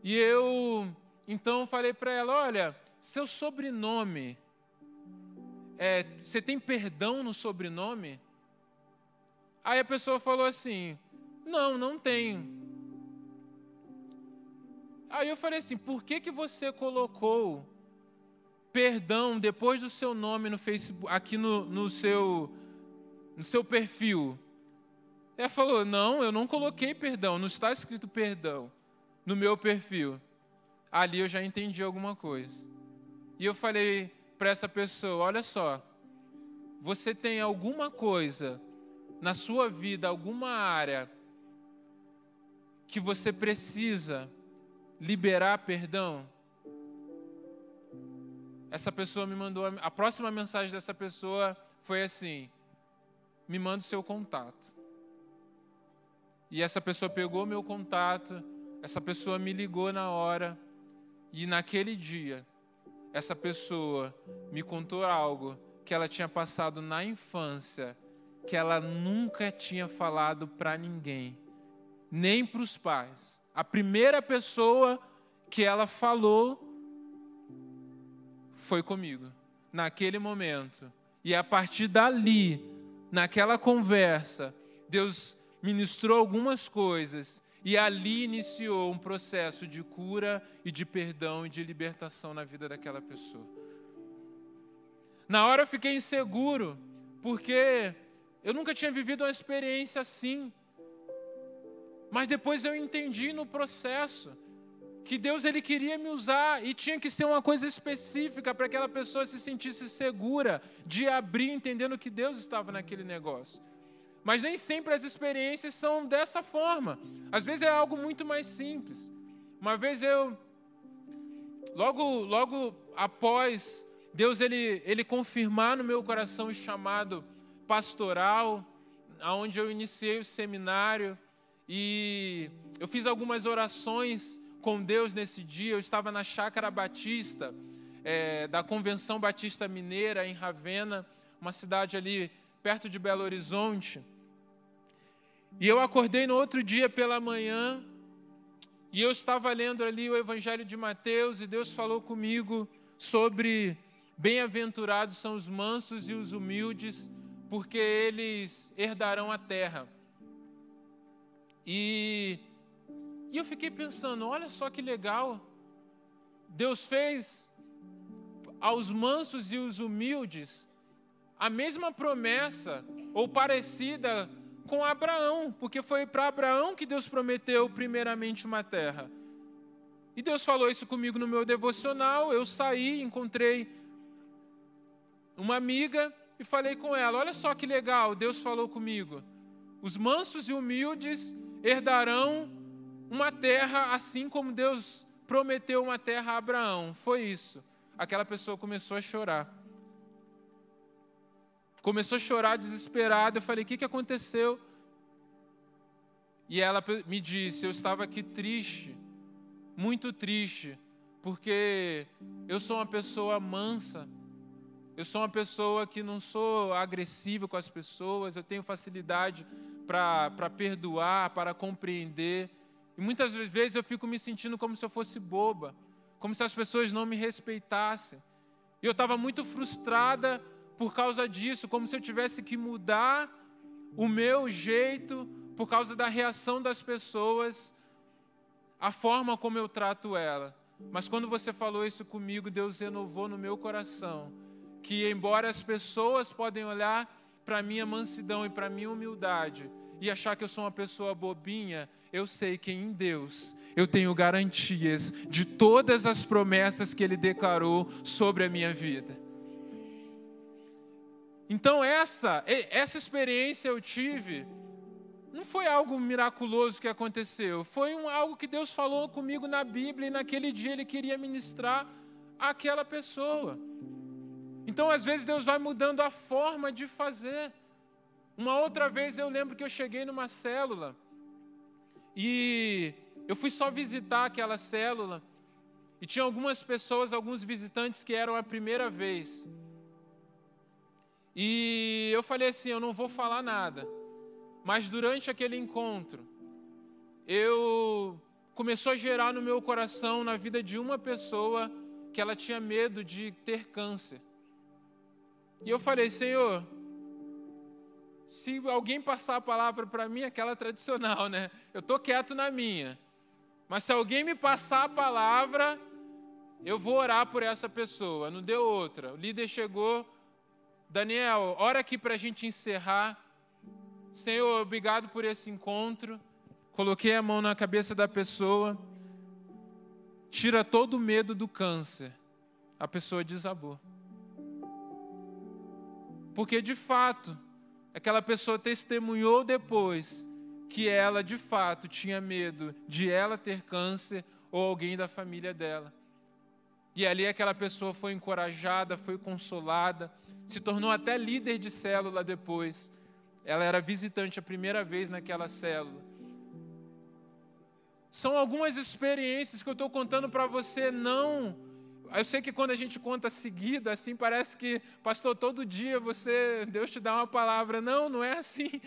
E eu então falei para ela, olha, seu sobrenome, é, você tem perdão no sobrenome? Aí a pessoa falou assim, não, não tenho. Aí eu falei assim, por que que você colocou perdão depois do seu nome no Facebook, aqui no, no seu no seu perfil. Ela falou: Não, eu não coloquei perdão, não está escrito perdão no meu perfil. ali eu já entendi alguma coisa. E eu falei para essa pessoa: olha só, você tem alguma coisa na sua vida, alguma área que você precisa liberar perdão? Essa pessoa me mandou, a próxima mensagem dessa pessoa foi assim: me manda o seu contato. E essa pessoa pegou meu contato, essa pessoa me ligou na hora, e naquele dia, essa pessoa me contou algo que ela tinha passado na infância, que ela nunca tinha falado para ninguém, nem para os pais. A primeira pessoa que ela falou foi comigo, naquele momento. E a partir dali, naquela conversa, Deus ministrou algumas coisas e ali iniciou um processo de cura e de perdão e de libertação na vida daquela pessoa. Na hora eu fiquei inseguro, porque eu nunca tinha vivido uma experiência assim. Mas depois eu entendi no processo que Deus ele queria me usar e tinha que ser uma coisa específica para que aquela pessoa se sentisse segura de abrir entendendo que Deus estava naquele negócio. Mas nem sempre as experiências são dessa forma. Às vezes é algo muito mais simples. Uma vez eu, logo, logo após Deus ele, ele confirmar no meu coração o chamado pastoral, aonde eu iniciei o seminário e eu fiz algumas orações com Deus nesse dia. Eu estava na Chácara Batista, é, da Convenção Batista Mineira, em Ravena, uma cidade ali perto de Belo Horizonte. E eu acordei no outro dia pela manhã e eu estava lendo ali o Evangelho de Mateus e Deus falou comigo sobre bem-aventurados são os mansos e os humildes, porque eles herdarão a terra. E, e eu fiquei pensando, olha só que legal. Deus fez aos mansos e os humildes a mesma promessa ou parecida com Abraão, porque foi para Abraão que Deus prometeu primeiramente uma terra. E Deus falou isso comigo no meu devocional. Eu saí, encontrei uma amiga e falei com ela: Olha só que legal, Deus falou comigo. Os mansos e humildes herdarão uma terra assim como Deus prometeu uma terra a Abraão. Foi isso. Aquela pessoa começou a chorar começou a chorar desesperada. Eu falei: O que, que aconteceu? E ela me disse: Eu estava aqui triste, muito triste, porque eu sou uma pessoa mansa. Eu sou uma pessoa que não sou agressiva com as pessoas, eu tenho facilidade para perdoar, para compreender. Muitas vezes eu fico me sentindo como se eu fosse boba, como se as pessoas não me respeitassem. E eu estava muito frustrada por causa disso, como se eu tivesse que mudar o meu jeito por causa da reação das pessoas, a forma como eu trato ela. Mas quando você falou isso comigo, Deus renovou no meu coração que embora as pessoas podem olhar para minha mansidão e para minha humildade e achar que eu sou uma pessoa bobinha, eu sei que em Deus eu tenho garantias de todas as promessas que ele declarou sobre a minha vida. Então essa essa experiência eu tive não foi algo miraculoso que aconteceu, foi um, algo que Deus falou comigo na Bíblia e naquele dia Ele queria ministrar àquela pessoa. Então, às vezes, Deus vai mudando a forma de fazer. Uma outra vez eu lembro que eu cheguei numa célula e eu fui só visitar aquela célula e tinha algumas pessoas, alguns visitantes que eram a primeira vez. E eu falei assim: eu não vou falar nada. Mas durante aquele encontro, eu começou a gerar no meu coração, na vida de uma pessoa, que ela tinha medo de ter câncer. E eu falei, Senhor, se alguém passar a palavra para mim, aquela tradicional, né? Eu estou quieto na minha. Mas se alguém me passar a palavra, eu vou orar por essa pessoa. Não deu outra. O líder chegou, Daniel, ora aqui para a gente encerrar. Senhor, obrigado por esse encontro. Coloquei a mão na cabeça da pessoa. tira todo o medo do câncer, a pessoa desabou. Porque de fato, aquela pessoa testemunhou depois que ela de fato tinha medo de ela ter câncer ou alguém da família dela. E ali aquela pessoa foi encorajada, foi consolada, se tornou até líder de célula depois. Ela era visitante a primeira vez naquela célula. São algumas experiências que eu estou contando para você, não eu sei que quando a gente conta seguida, assim, parece que, pastor, todo dia você, Deus te dá uma palavra. Não, não é assim.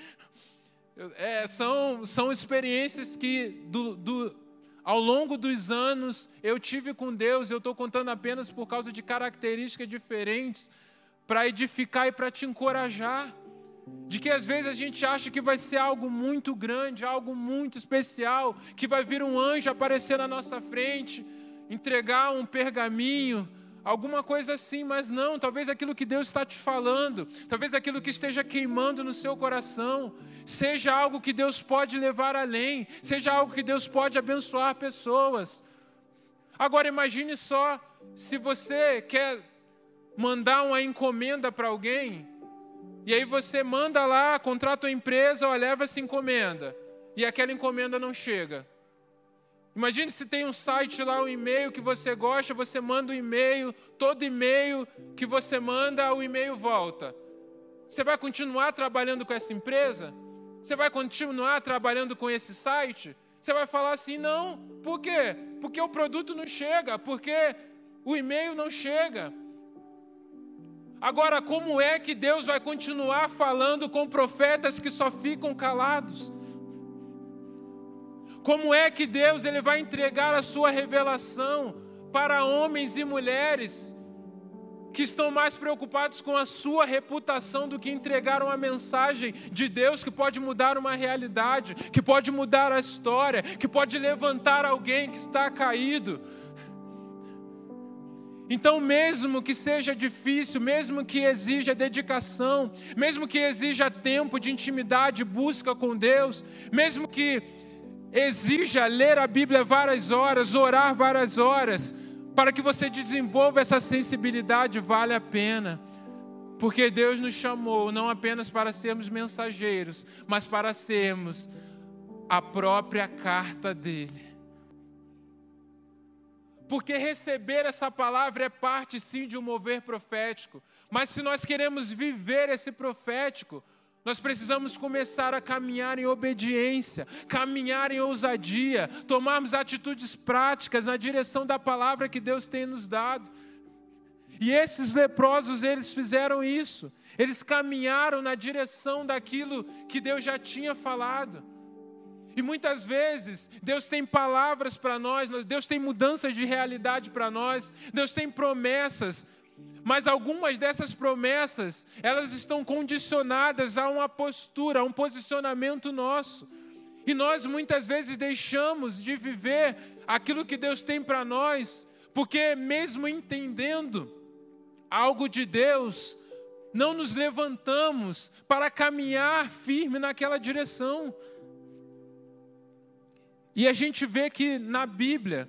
É, são, são experiências que, do, do, ao longo dos anos, eu tive com Deus. Eu estou contando apenas por causa de características diferentes, para edificar e para te encorajar. De que às vezes a gente acha que vai ser algo muito grande, algo muito especial, que vai vir um anjo aparecer na nossa frente entregar um pergaminho, alguma coisa assim, mas não, talvez aquilo que Deus está te falando, talvez aquilo que esteja queimando no seu coração, seja algo que Deus pode levar além, seja algo que Deus pode abençoar pessoas. Agora imagine só se você quer mandar uma encomenda para alguém, e aí você manda lá, contrata uma empresa, ó, leva essa encomenda, e aquela encomenda não chega. Imagine se tem um site lá, um e-mail que você gosta, você manda um e-mail, todo e-mail que você manda, o e-mail volta. Você vai continuar trabalhando com essa empresa? Você vai continuar trabalhando com esse site? Você vai falar assim: não, por quê? Porque o produto não chega, porque o e-mail não chega. Agora, como é que Deus vai continuar falando com profetas que só ficam calados? Como é que Deus ele vai entregar a sua revelação para homens e mulheres que estão mais preocupados com a sua reputação do que entregar uma mensagem de Deus que pode mudar uma realidade, que pode mudar a história, que pode levantar alguém que está caído? Então, mesmo que seja difícil, mesmo que exija dedicação, mesmo que exija tempo de intimidade, busca com Deus, mesmo que exija ler a Bíblia várias horas, orar várias horas, para que você desenvolva essa sensibilidade, vale a pena. Porque Deus nos chamou não apenas para sermos mensageiros, mas para sermos a própria carta dele. Porque receber essa palavra é parte sim de um mover profético, mas se nós queremos viver esse profético, nós precisamos começar a caminhar em obediência, caminhar em ousadia, tomarmos atitudes práticas na direção da palavra que Deus tem nos dado. E esses leprosos, eles fizeram isso. Eles caminharam na direção daquilo que Deus já tinha falado. E muitas vezes Deus tem palavras para nós, Deus tem mudanças de realidade para nós, Deus tem promessas mas algumas dessas promessas, elas estão condicionadas a uma postura, a um posicionamento nosso. E nós muitas vezes deixamos de viver aquilo que Deus tem para nós, porque mesmo entendendo algo de Deus, não nos levantamos para caminhar firme naquela direção. E a gente vê que na Bíblia,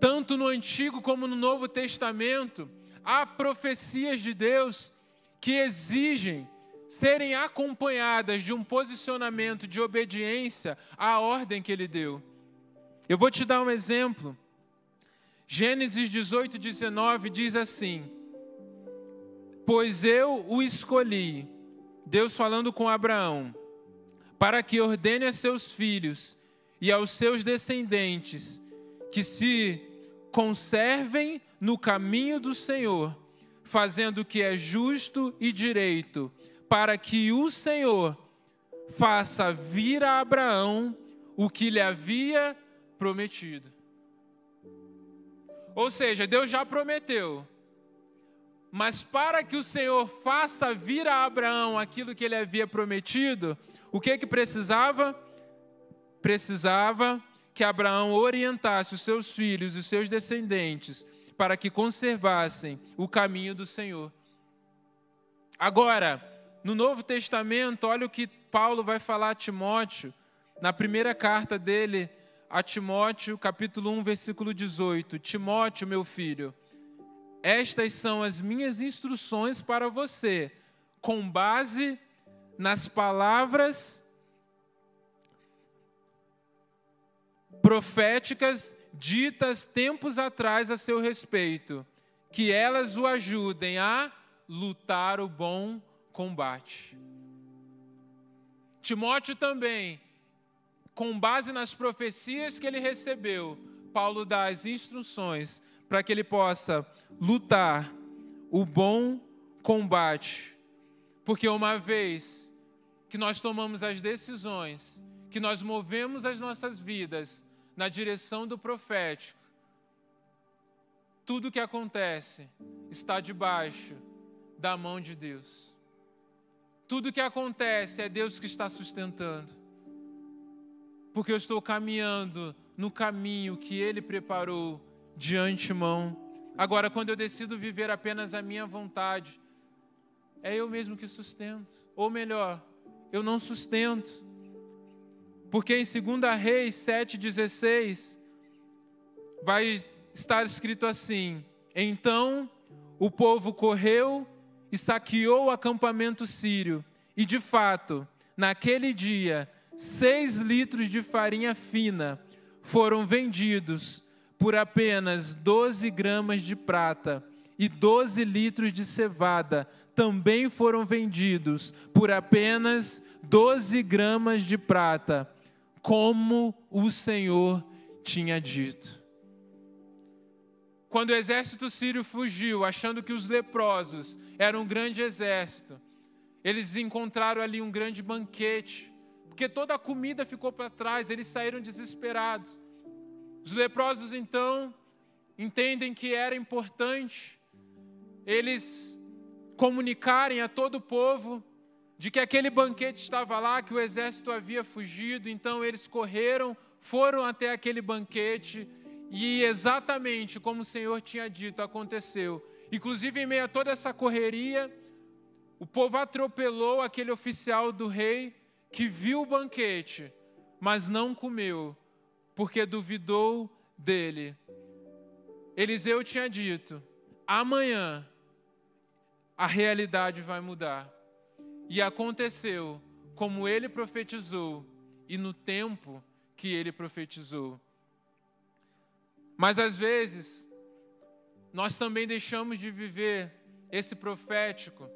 tanto no Antigo como no Novo Testamento, há profecias de Deus que exigem serem acompanhadas de um posicionamento de obediência à ordem que ele deu. Eu vou te dar um exemplo. Gênesis 18, 19 diz assim: Pois eu o escolhi, Deus falando com Abraão, para que ordene a seus filhos e aos seus descendentes que se conservem no caminho do Senhor, fazendo o que é justo e direito, para que o Senhor faça vir a Abraão o que lhe havia prometido. Ou seja, Deus já prometeu, mas para que o Senhor faça vir a Abraão aquilo que ele havia prometido, o que que precisava? Precisava que Abraão orientasse os seus filhos e os seus descendentes para que conservassem o caminho do Senhor. Agora, no Novo Testamento, olha o que Paulo vai falar a Timóteo, na primeira carta dele a Timóteo, capítulo 1, versículo 18: Timóteo, meu filho, estas são as minhas instruções para você, com base nas palavras proféticas ditas tempos atrás a seu respeito, que elas o ajudem a lutar o bom combate. Timóteo também, com base nas profecias que ele recebeu, Paulo dá as instruções para que ele possa lutar o bom combate. Porque uma vez que nós tomamos as decisões, que nós movemos as nossas vidas na direção do profético, tudo que acontece está debaixo da mão de Deus. Tudo que acontece é Deus que está sustentando. Porque eu estou caminhando no caminho que Ele preparou de antemão. Agora, quando eu decido viver apenas a minha vontade, é eu mesmo que sustento. Ou melhor, eu não sustento. Porque em 2 Reis 7,16 vai estar escrito assim: Então o povo correu e saqueou o acampamento sírio, e de fato, naquele dia, seis litros de farinha fina foram vendidos por apenas 12 gramas de prata, e 12 litros de cevada também foram vendidos por apenas 12 gramas de prata como o Senhor tinha dito. Quando o exército sírio fugiu, achando que os leprosos eram um grande exército, eles encontraram ali um grande banquete, porque toda a comida ficou para trás, eles saíram desesperados. Os leprosos então entendem que era importante eles comunicarem a todo o povo de que aquele banquete estava lá, que o exército havia fugido, então eles correram, foram até aquele banquete e exatamente como o Senhor tinha dito, aconteceu. Inclusive, em meio a toda essa correria, o povo atropelou aquele oficial do rei que viu o banquete, mas não comeu, porque duvidou dele. Eliseu tinha dito: amanhã a realidade vai mudar. E aconteceu como ele profetizou e no tempo que ele profetizou. Mas às vezes, nós também deixamos de viver esse profético,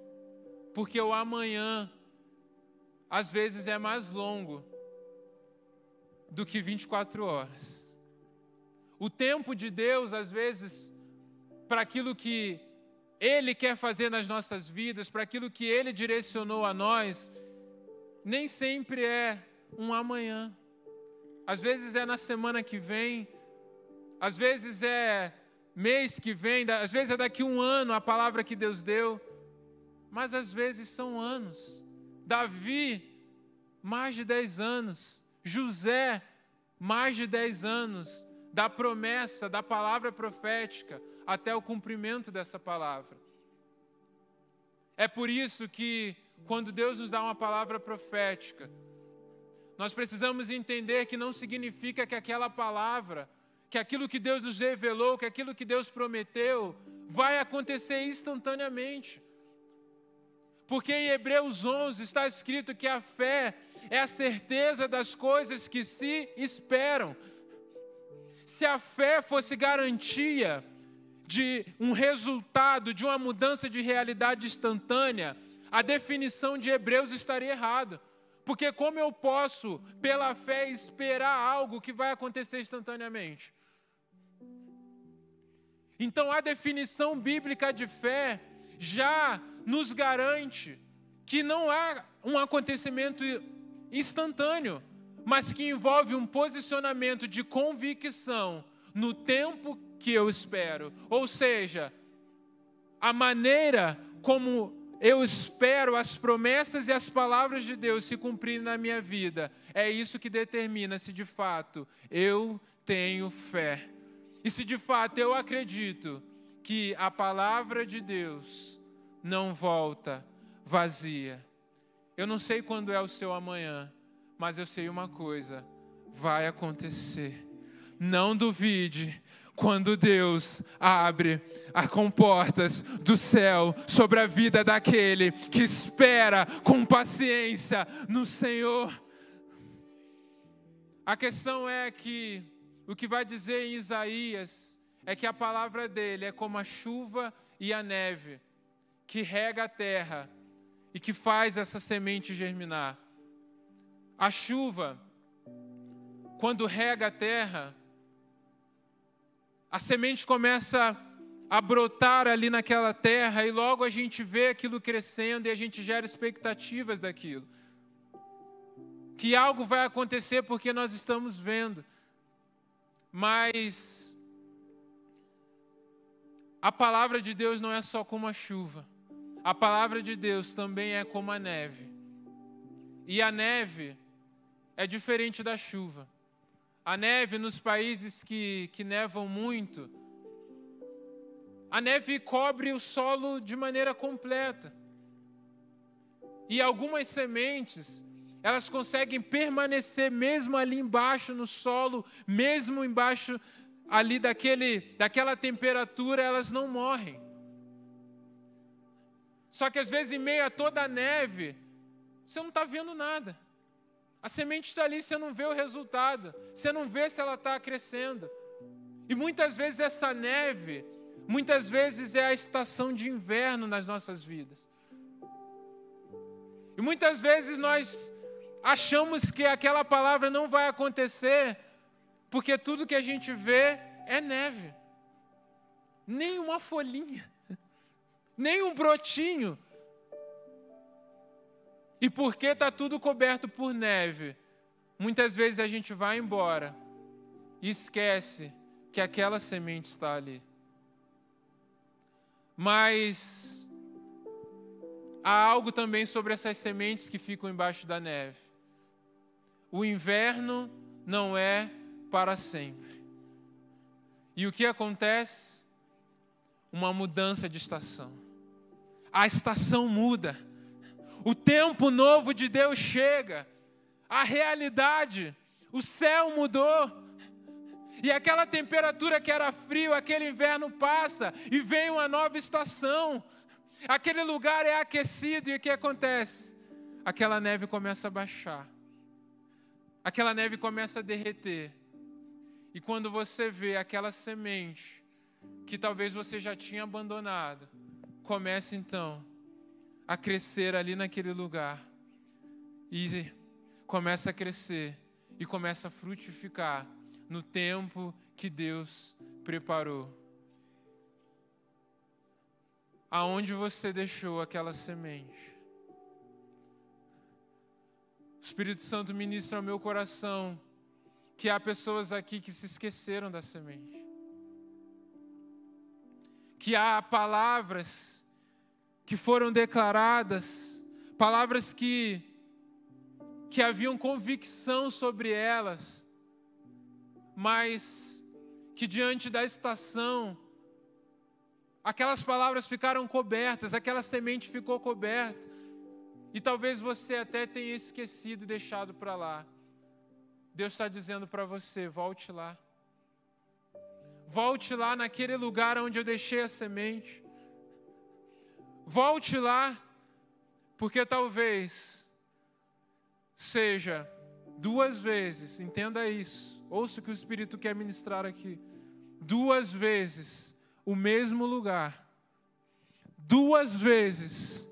porque o amanhã, às vezes, é mais longo do que 24 horas. O tempo de Deus, às vezes, para aquilo que ele quer fazer nas nossas vidas, para aquilo que Ele direcionou a nós, nem sempre é um amanhã. Às vezes é na semana que vem, às vezes é mês que vem, às vezes é daqui um ano a palavra que Deus deu, mas às vezes são anos. Davi, mais de 10 anos. José, mais de 10 anos da promessa, da palavra profética até o cumprimento dessa palavra. É por isso que, quando Deus nos dá uma palavra profética, nós precisamos entender que não significa que aquela palavra, que aquilo que Deus nos revelou, que aquilo que Deus prometeu, vai acontecer instantaneamente. Porque em Hebreus 11 está escrito que a fé é a certeza das coisas que se esperam. Se a fé fosse garantia de um resultado, de uma mudança de realidade instantânea, a definição de Hebreus estaria errada. Porque como eu posso, pela fé, esperar algo que vai acontecer instantaneamente? Então a definição bíblica de fé já nos garante que não há um acontecimento instantâneo, mas que envolve um posicionamento de convicção no tempo que eu espero. Ou seja, a maneira como eu espero as promessas e as palavras de Deus se cumprirem na minha vida, é isso que determina se de fato eu tenho fé. E se de fato eu acredito que a palavra de Deus não volta vazia. Eu não sei quando é o seu amanhã, mas eu sei uma coisa: vai acontecer. Não duvide quando Deus abre as comportas do céu sobre a vida daquele que espera com paciência no Senhor. A questão é que o que vai dizer em Isaías é que a palavra dele é como a chuva e a neve que rega a terra e que faz essa semente germinar. A chuva, quando rega a terra, a semente começa a brotar ali naquela terra e logo a gente vê aquilo crescendo e a gente gera expectativas daquilo. Que algo vai acontecer porque nós estamos vendo. Mas a palavra de Deus não é só como a chuva. A palavra de Deus também é como a neve. E a neve é diferente da chuva. A neve nos países que, que nevam muito, a neve cobre o solo de maneira completa. E algumas sementes, elas conseguem permanecer mesmo ali embaixo no solo, mesmo embaixo ali daquele, daquela temperatura, elas não morrem. Só que às vezes, em meio a toda a neve, você não está vendo nada. A semente está ali, você não vê o resultado, você não vê se ela está crescendo. E muitas vezes essa neve, muitas vezes é a estação de inverno nas nossas vidas. E muitas vezes nós achamos que aquela palavra não vai acontecer, porque tudo que a gente vê é neve. Nem uma folhinha, nem um brotinho e porque está tudo coberto por neve, muitas vezes a gente vai embora e esquece que aquela semente está ali. Mas há algo também sobre essas sementes que ficam embaixo da neve. O inverno não é para sempre. E o que acontece? Uma mudança de estação. A estação muda o tempo novo de Deus chega, a realidade, o céu mudou. E aquela temperatura que era frio, aquele inverno passa e vem uma nova estação. Aquele lugar é aquecido e o que acontece? Aquela neve começa a baixar. Aquela neve começa a derreter. E quando você vê aquela semente que talvez você já tinha abandonado, começa então a crescer ali naquele lugar. E começa a crescer e começa a frutificar no tempo que Deus preparou. Aonde você deixou aquela semente? O Espírito Santo ministra ao meu coração que há pessoas aqui que se esqueceram da semente. Que há palavras que foram declaradas, palavras que, que haviam convicção sobre elas, mas que diante da estação, aquelas palavras ficaram cobertas, aquela semente ficou coberta, e talvez você até tenha esquecido e deixado para lá. Deus está dizendo para você: volte lá. Volte lá naquele lugar onde eu deixei a semente. Volte lá, porque talvez seja duas vezes, entenda isso, ouça o que o Espírito quer ministrar aqui. Duas vezes o mesmo lugar, duas vezes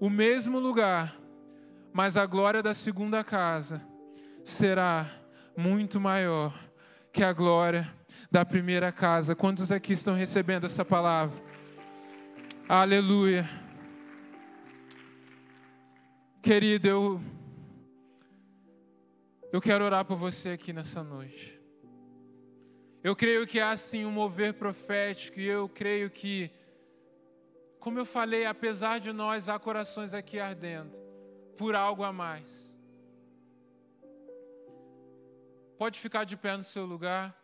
o mesmo lugar, mas a glória da segunda casa será muito maior que a glória da primeira casa. Quantos aqui estão recebendo essa palavra? Aleluia. Querido, eu, eu quero orar por você aqui nessa noite. Eu creio que há sim um mover profético e eu creio que, como eu falei, apesar de nós, há corações aqui ardendo por algo a mais. Pode ficar de pé no seu lugar.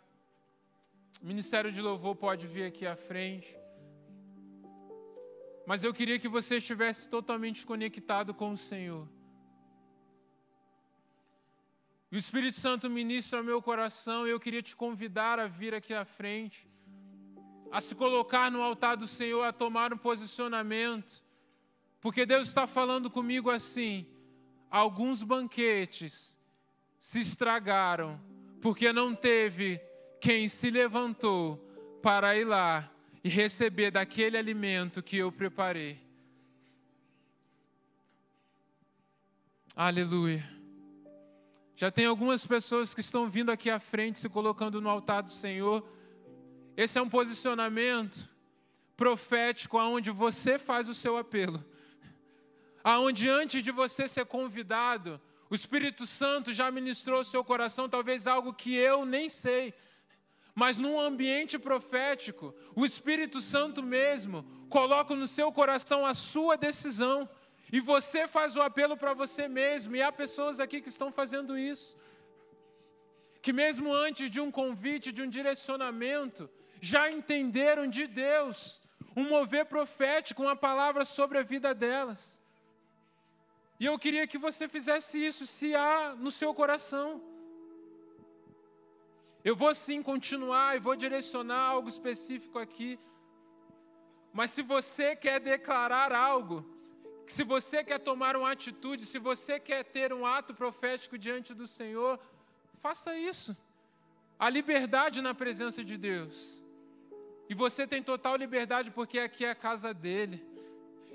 O Ministério de Louvor pode vir aqui à frente. Mas eu queria que você estivesse totalmente conectado com o Senhor. E o Espírito Santo ministra meu coração e eu queria te convidar a vir aqui à frente, a se colocar no altar do Senhor, a tomar um posicionamento, porque Deus está falando comigo assim: alguns banquetes se estragaram, porque não teve quem se levantou para ir lá e receber daquele alimento que eu preparei. Aleluia. Já tem algumas pessoas que estão vindo aqui à frente, se colocando no altar do Senhor. Esse é um posicionamento profético aonde você faz o seu apelo. Aonde antes de você ser convidado, o Espírito Santo já ministrou o seu coração, talvez algo que eu nem sei. Mas num ambiente profético, o Espírito Santo mesmo coloca no seu coração a sua decisão. E você faz o apelo para você mesmo, e há pessoas aqui que estão fazendo isso. Que mesmo antes de um convite, de um direcionamento, já entenderam de Deus um mover profético, uma palavra sobre a vida delas. E eu queria que você fizesse isso, se há no seu coração. Eu vou sim continuar e vou direcionar algo específico aqui. Mas se você quer declarar algo, se você quer tomar uma atitude, se você quer ter um ato profético diante do Senhor, faça isso. A liberdade na presença de Deus. E você tem total liberdade porque aqui é a casa dele.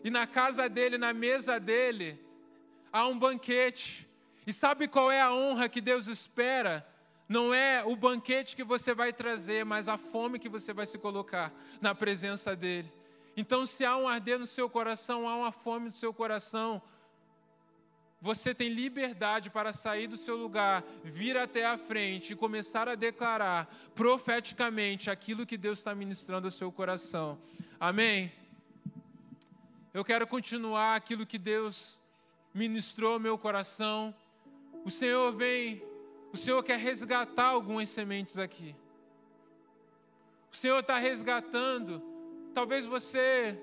E na casa dele, na mesa dele, há um banquete. E sabe qual é a honra que Deus espera? Não é o banquete que você vai trazer, mas a fome que você vai se colocar na presença dele. Então, se há um arder no seu coração, há uma fome no seu coração, você tem liberdade para sair do seu lugar, vir até a frente e começar a declarar profeticamente aquilo que Deus está ministrando ao seu coração. Amém? Eu quero continuar aquilo que Deus ministrou ao meu coração. O Senhor vem, o Senhor quer resgatar algumas sementes aqui. O Senhor está resgatando talvez você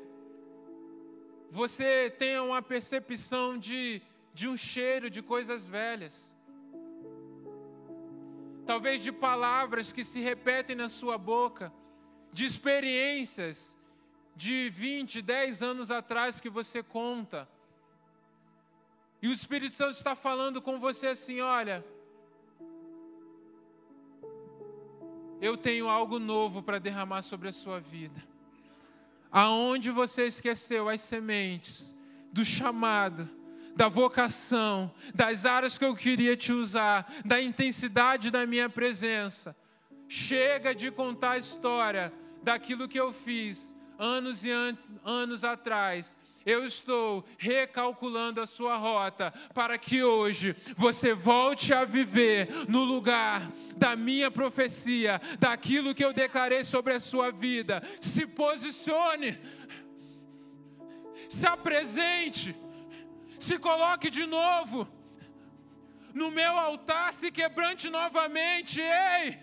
você tenha uma percepção de, de um cheiro de coisas velhas. Talvez de palavras que se repetem na sua boca, de experiências de 20, 10 anos atrás que você conta. E o Espírito Santo está falando com você assim: olha, eu tenho algo novo para derramar sobre a sua vida aonde você esqueceu as sementes do chamado, da vocação, das áreas que eu queria te usar, da intensidade da minha presença. Chega de contar a história daquilo que eu fiz anos e anos atrás eu estou recalculando a sua rota para que hoje você volte a viver no lugar da minha profecia, daquilo que eu declarei sobre a sua vida. Se posicione, se apresente, se coloque de novo no meu altar, se quebrante novamente. Ei,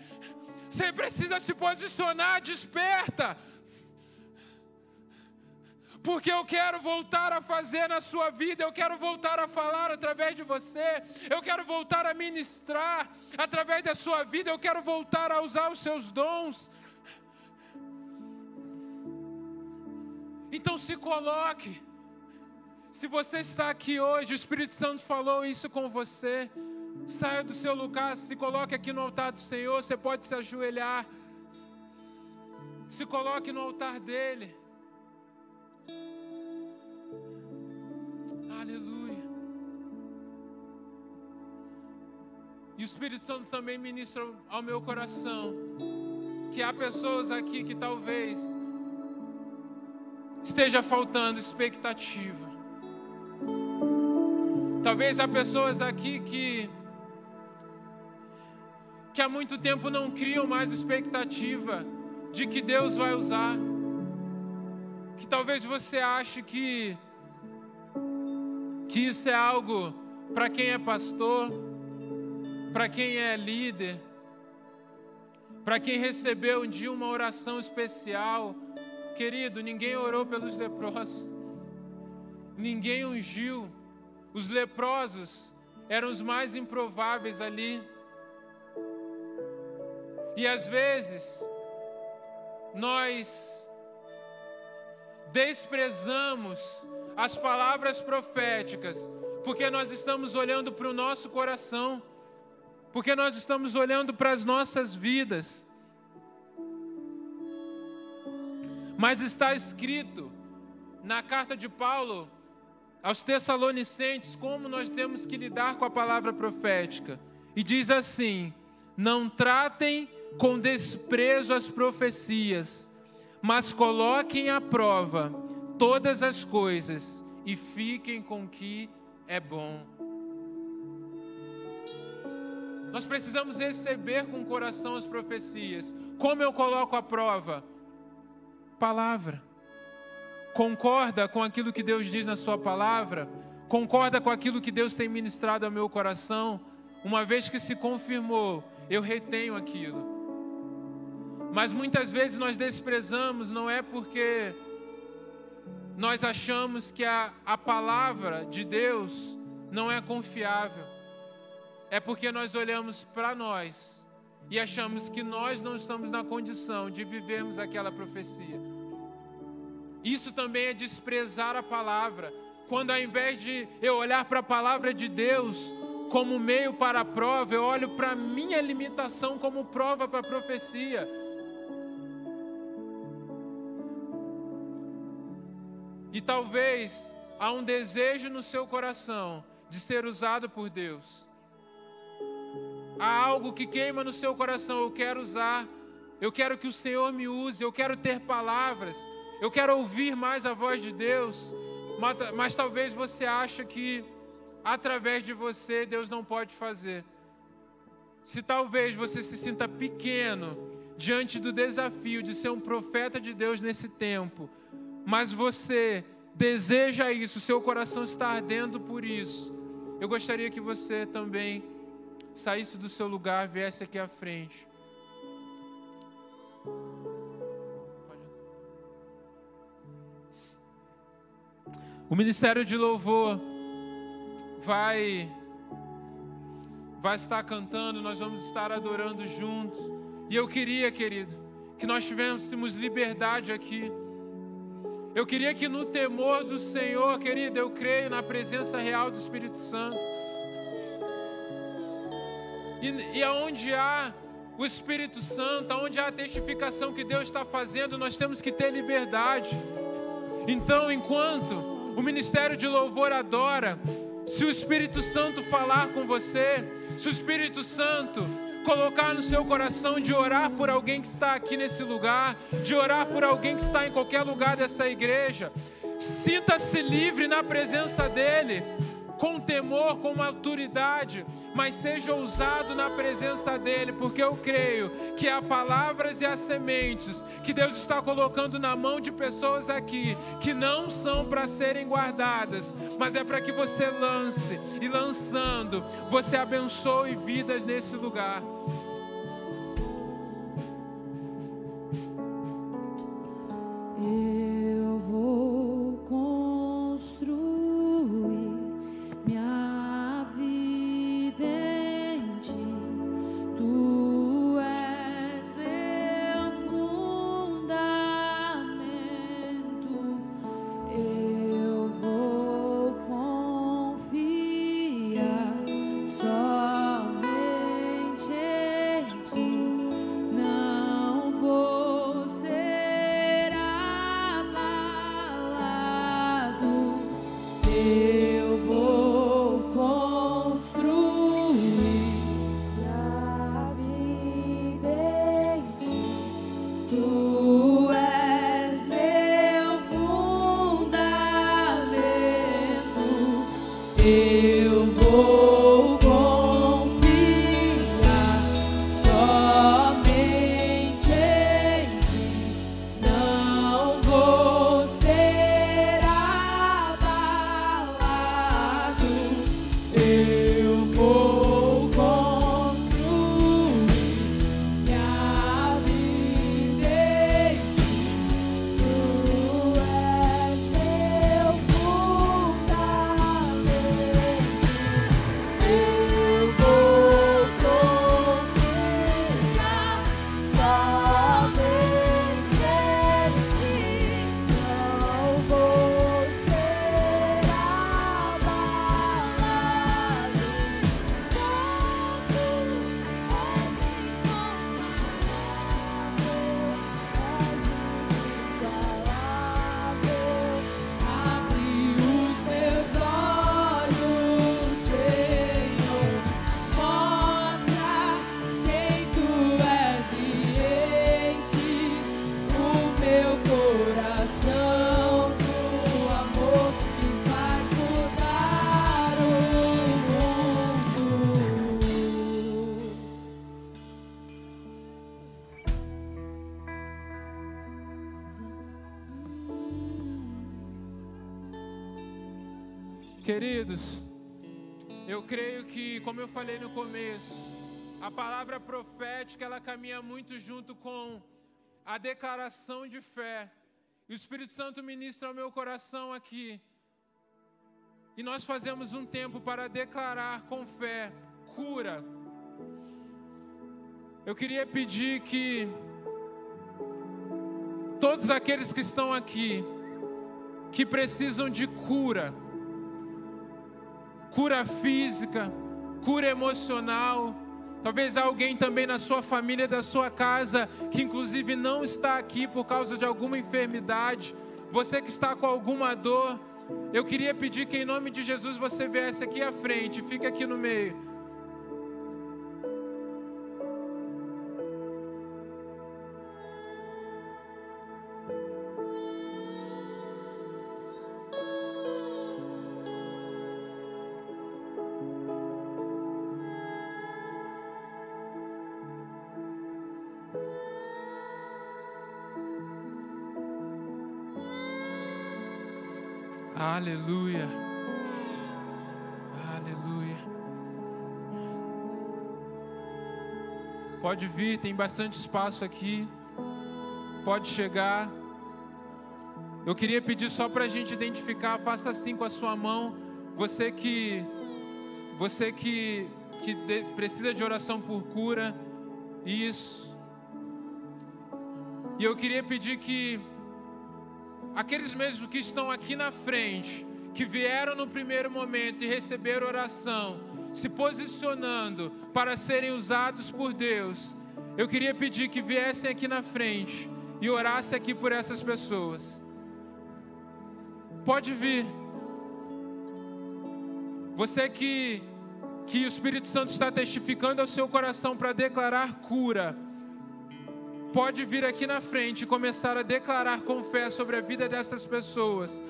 você precisa se posicionar, desperta porque eu quero voltar a fazer na sua vida, eu quero voltar a falar através de você, eu quero voltar a ministrar através da sua vida, eu quero voltar a usar os seus dons. Então se coloque. Se você está aqui hoje, o Espírito Santo falou isso com você. Saia do seu lugar, se coloque aqui no altar do Senhor. Você pode se ajoelhar. Se coloque no altar dele. Aleluia. E o Espírito Santo também ministra ao meu coração que há pessoas aqui que talvez esteja faltando expectativa. Talvez há pessoas aqui que que há muito tempo não criam mais expectativa de que Deus vai usar. Que talvez você ache que que isso é algo para quem é pastor, para quem é líder, para quem recebeu um dia uma oração especial. Querido, ninguém orou pelos leprosos, ninguém ungiu. Os leprosos, eram os mais improváveis ali. E às vezes, nós desprezamos as palavras proféticas, porque nós estamos olhando para o nosso coração, porque nós estamos olhando para as nossas vidas. Mas está escrito na carta de Paulo aos Tessalonicenses como nós temos que lidar com a palavra profética. E diz assim: Não tratem com desprezo as profecias, mas coloquem à prova todas as coisas e fiquem com o que é bom. Nós precisamos receber com o coração as profecias. Como eu coloco à prova? Palavra. Concorda com aquilo que Deus diz na Sua palavra? Concorda com aquilo que Deus tem ministrado ao meu coração? Uma vez que se confirmou, eu retenho aquilo. Mas muitas vezes nós desprezamos, não é porque nós achamos que a, a palavra de Deus não é confiável, é porque nós olhamos para nós e achamos que nós não estamos na condição de vivermos aquela profecia. Isso também é desprezar a palavra, quando ao invés de eu olhar para a palavra de Deus como meio para a prova, eu olho para a minha limitação como prova para a profecia. E talvez há um desejo no seu coração de ser usado por Deus. Há algo que queima no seu coração, eu quero usar, eu quero que o Senhor me use, eu quero ter palavras, eu quero ouvir mais a voz de Deus. Mas, mas talvez você ache que através de você Deus não pode fazer. Se talvez você se sinta pequeno diante do desafio de ser um profeta de Deus nesse tempo, mas você deseja isso, seu coração está ardendo por isso. Eu gostaria que você também saísse do seu lugar, viesse aqui à frente. O ministério de louvor vai vai estar cantando, nós vamos estar adorando juntos. E eu queria, querido, que nós tivéssemos liberdade aqui eu queria que no temor do Senhor, querido, eu creio na presença real do Espírito Santo. E, e aonde há o Espírito Santo, aonde há a testificação que Deus está fazendo, nós temos que ter liberdade. Então, enquanto o ministério de louvor adora, se o Espírito Santo falar com você, se o Espírito Santo colocar no seu coração de orar por alguém que está aqui nesse lugar, de orar por alguém que está em qualquer lugar dessa igreja. Sinta-se livre na presença dEle, com temor, com autoridade, mas seja ousado na presença dele, porque eu creio que há palavras e há sementes que Deus está colocando na mão de pessoas aqui que não são para serem guardadas, mas é para que você lance e lançando, você abençoe vidas nesse lugar. Eu vou com com a declaração de fé. E o Espírito Santo ministra ao meu coração aqui. E nós fazemos um tempo para declarar com fé cura. Eu queria pedir que todos aqueles que estão aqui, que precisam de cura, cura física, cura emocional, Talvez alguém também na sua família, da sua casa, que inclusive não está aqui por causa de alguma enfermidade. Você que está com alguma dor, eu queria pedir que em nome de Jesus você viesse aqui à frente, fique aqui no meio. Pode vir, tem bastante espaço aqui. Pode chegar. Eu queria pedir só para a gente identificar, faça assim com a sua mão. Você que, você que, que de, precisa de oração por cura. Isso. E eu queria pedir que aqueles mesmos que estão aqui na frente, que vieram no primeiro momento e receberam oração, se posicionando para serem usados por Deus, eu queria pedir que viessem aqui na frente e orassem aqui por essas pessoas. Pode vir. Você que que o Espírito Santo está testificando ao seu coração para declarar cura pode vir aqui na frente e começar a declarar com fé sobre a vida dessas pessoas.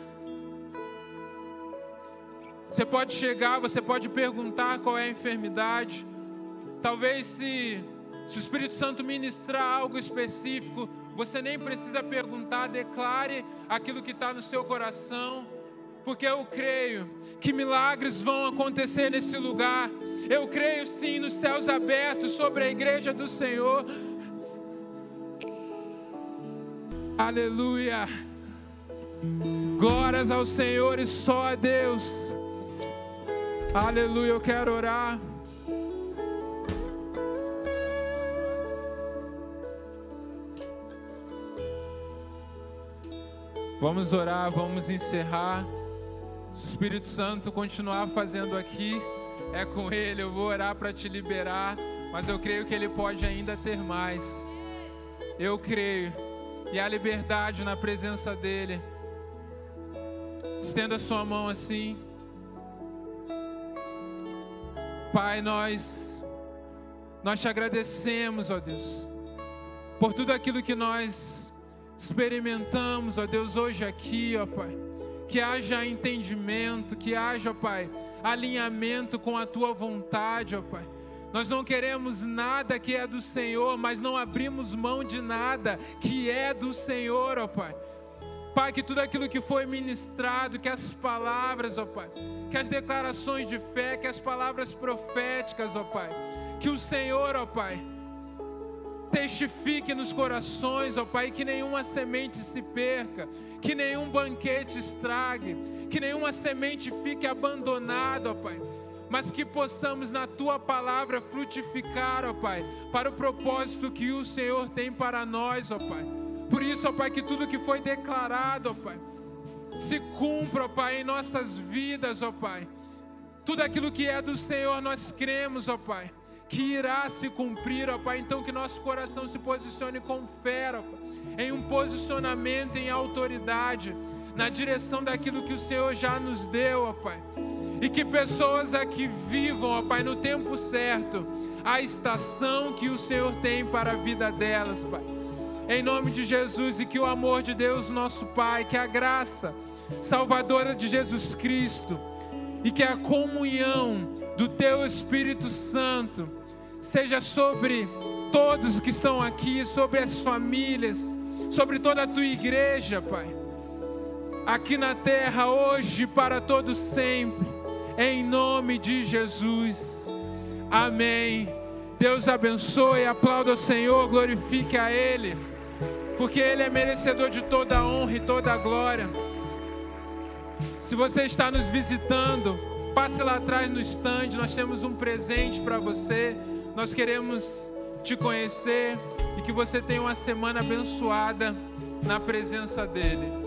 Você pode chegar, você pode perguntar qual é a enfermidade. Talvez se, se o Espírito Santo ministrar algo específico, você nem precisa perguntar, declare aquilo que está no seu coração, porque eu creio que milagres vão acontecer nesse lugar. Eu creio sim nos céus abertos sobre a igreja do Senhor. Aleluia. Glórias ao Senhor e só a Deus. Aleluia. Eu quero orar. Vamos orar, vamos encerrar. Se o Espírito Santo continuar fazendo aqui, é com Ele. Eu vou orar para te liberar, mas eu creio que Ele pode ainda ter mais. Eu creio e há liberdade na presença dEle. Estenda a sua mão assim. Pai, nós, nós te agradecemos, ó Deus, por tudo aquilo que nós experimentamos, ó Deus, hoje aqui, ó Pai. Que haja entendimento, que haja, Pai, alinhamento com a tua vontade, ó Pai nós não queremos nada que é do Senhor, mas não abrimos mão de nada que é do Senhor, ó Pai. Pai, que tudo aquilo que foi ministrado, que as palavras, ó Pai, que as declarações de fé, que as palavras proféticas, ó Pai, que o Senhor, ó Pai, testifique nos corações, ó Pai, que nenhuma semente se perca, que nenhum banquete estrague, que nenhuma semente fique abandonada, ó Pai mas que possamos na tua palavra frutificar, ó Pai, para o propósito que o Senhor tem para nós, ó Pai. Por isso, ó Pai, que tudo que foi declarado, ó Pai, se cumpra, ó Pai, em nossas vidas, ó Pai. Tudo aquilo que é do Senhor nós cremos, ó Pai, que irá se cumprir, ó Pai. Então que nosso coração se posicione com fé, ó Pai, em um posicionamento em autoridade, na direção daquilo que o Senhor já nos deu, ó Pai. E que pessoas aqui vivam, ó Pai, no tempo certo, a estação que o Senhor tem para a vida delas, Pai. Em nome de Jesus e que o amor de Deus, nosso Pai, que a graça salvadora de Jesus Cristo e que a comunhão do Teu Espírito Santo seja sobre todos que estão aqui, sobre as famílias, sobre toda a tua igreja, Pai. Aqui na terra, hoje, para todos sempre em nome de Jesus. Amém. Deus abençoe, aplauda o Senhor, glorifique a Ele, porque Ele é merecedor de toda a honra e toda a glória. Se você está nos visitando, passe lá atrás no stand, nós temos um presente para você. Nós queremos te conhecer e que você tenha uma semana abençoada na presença dEle.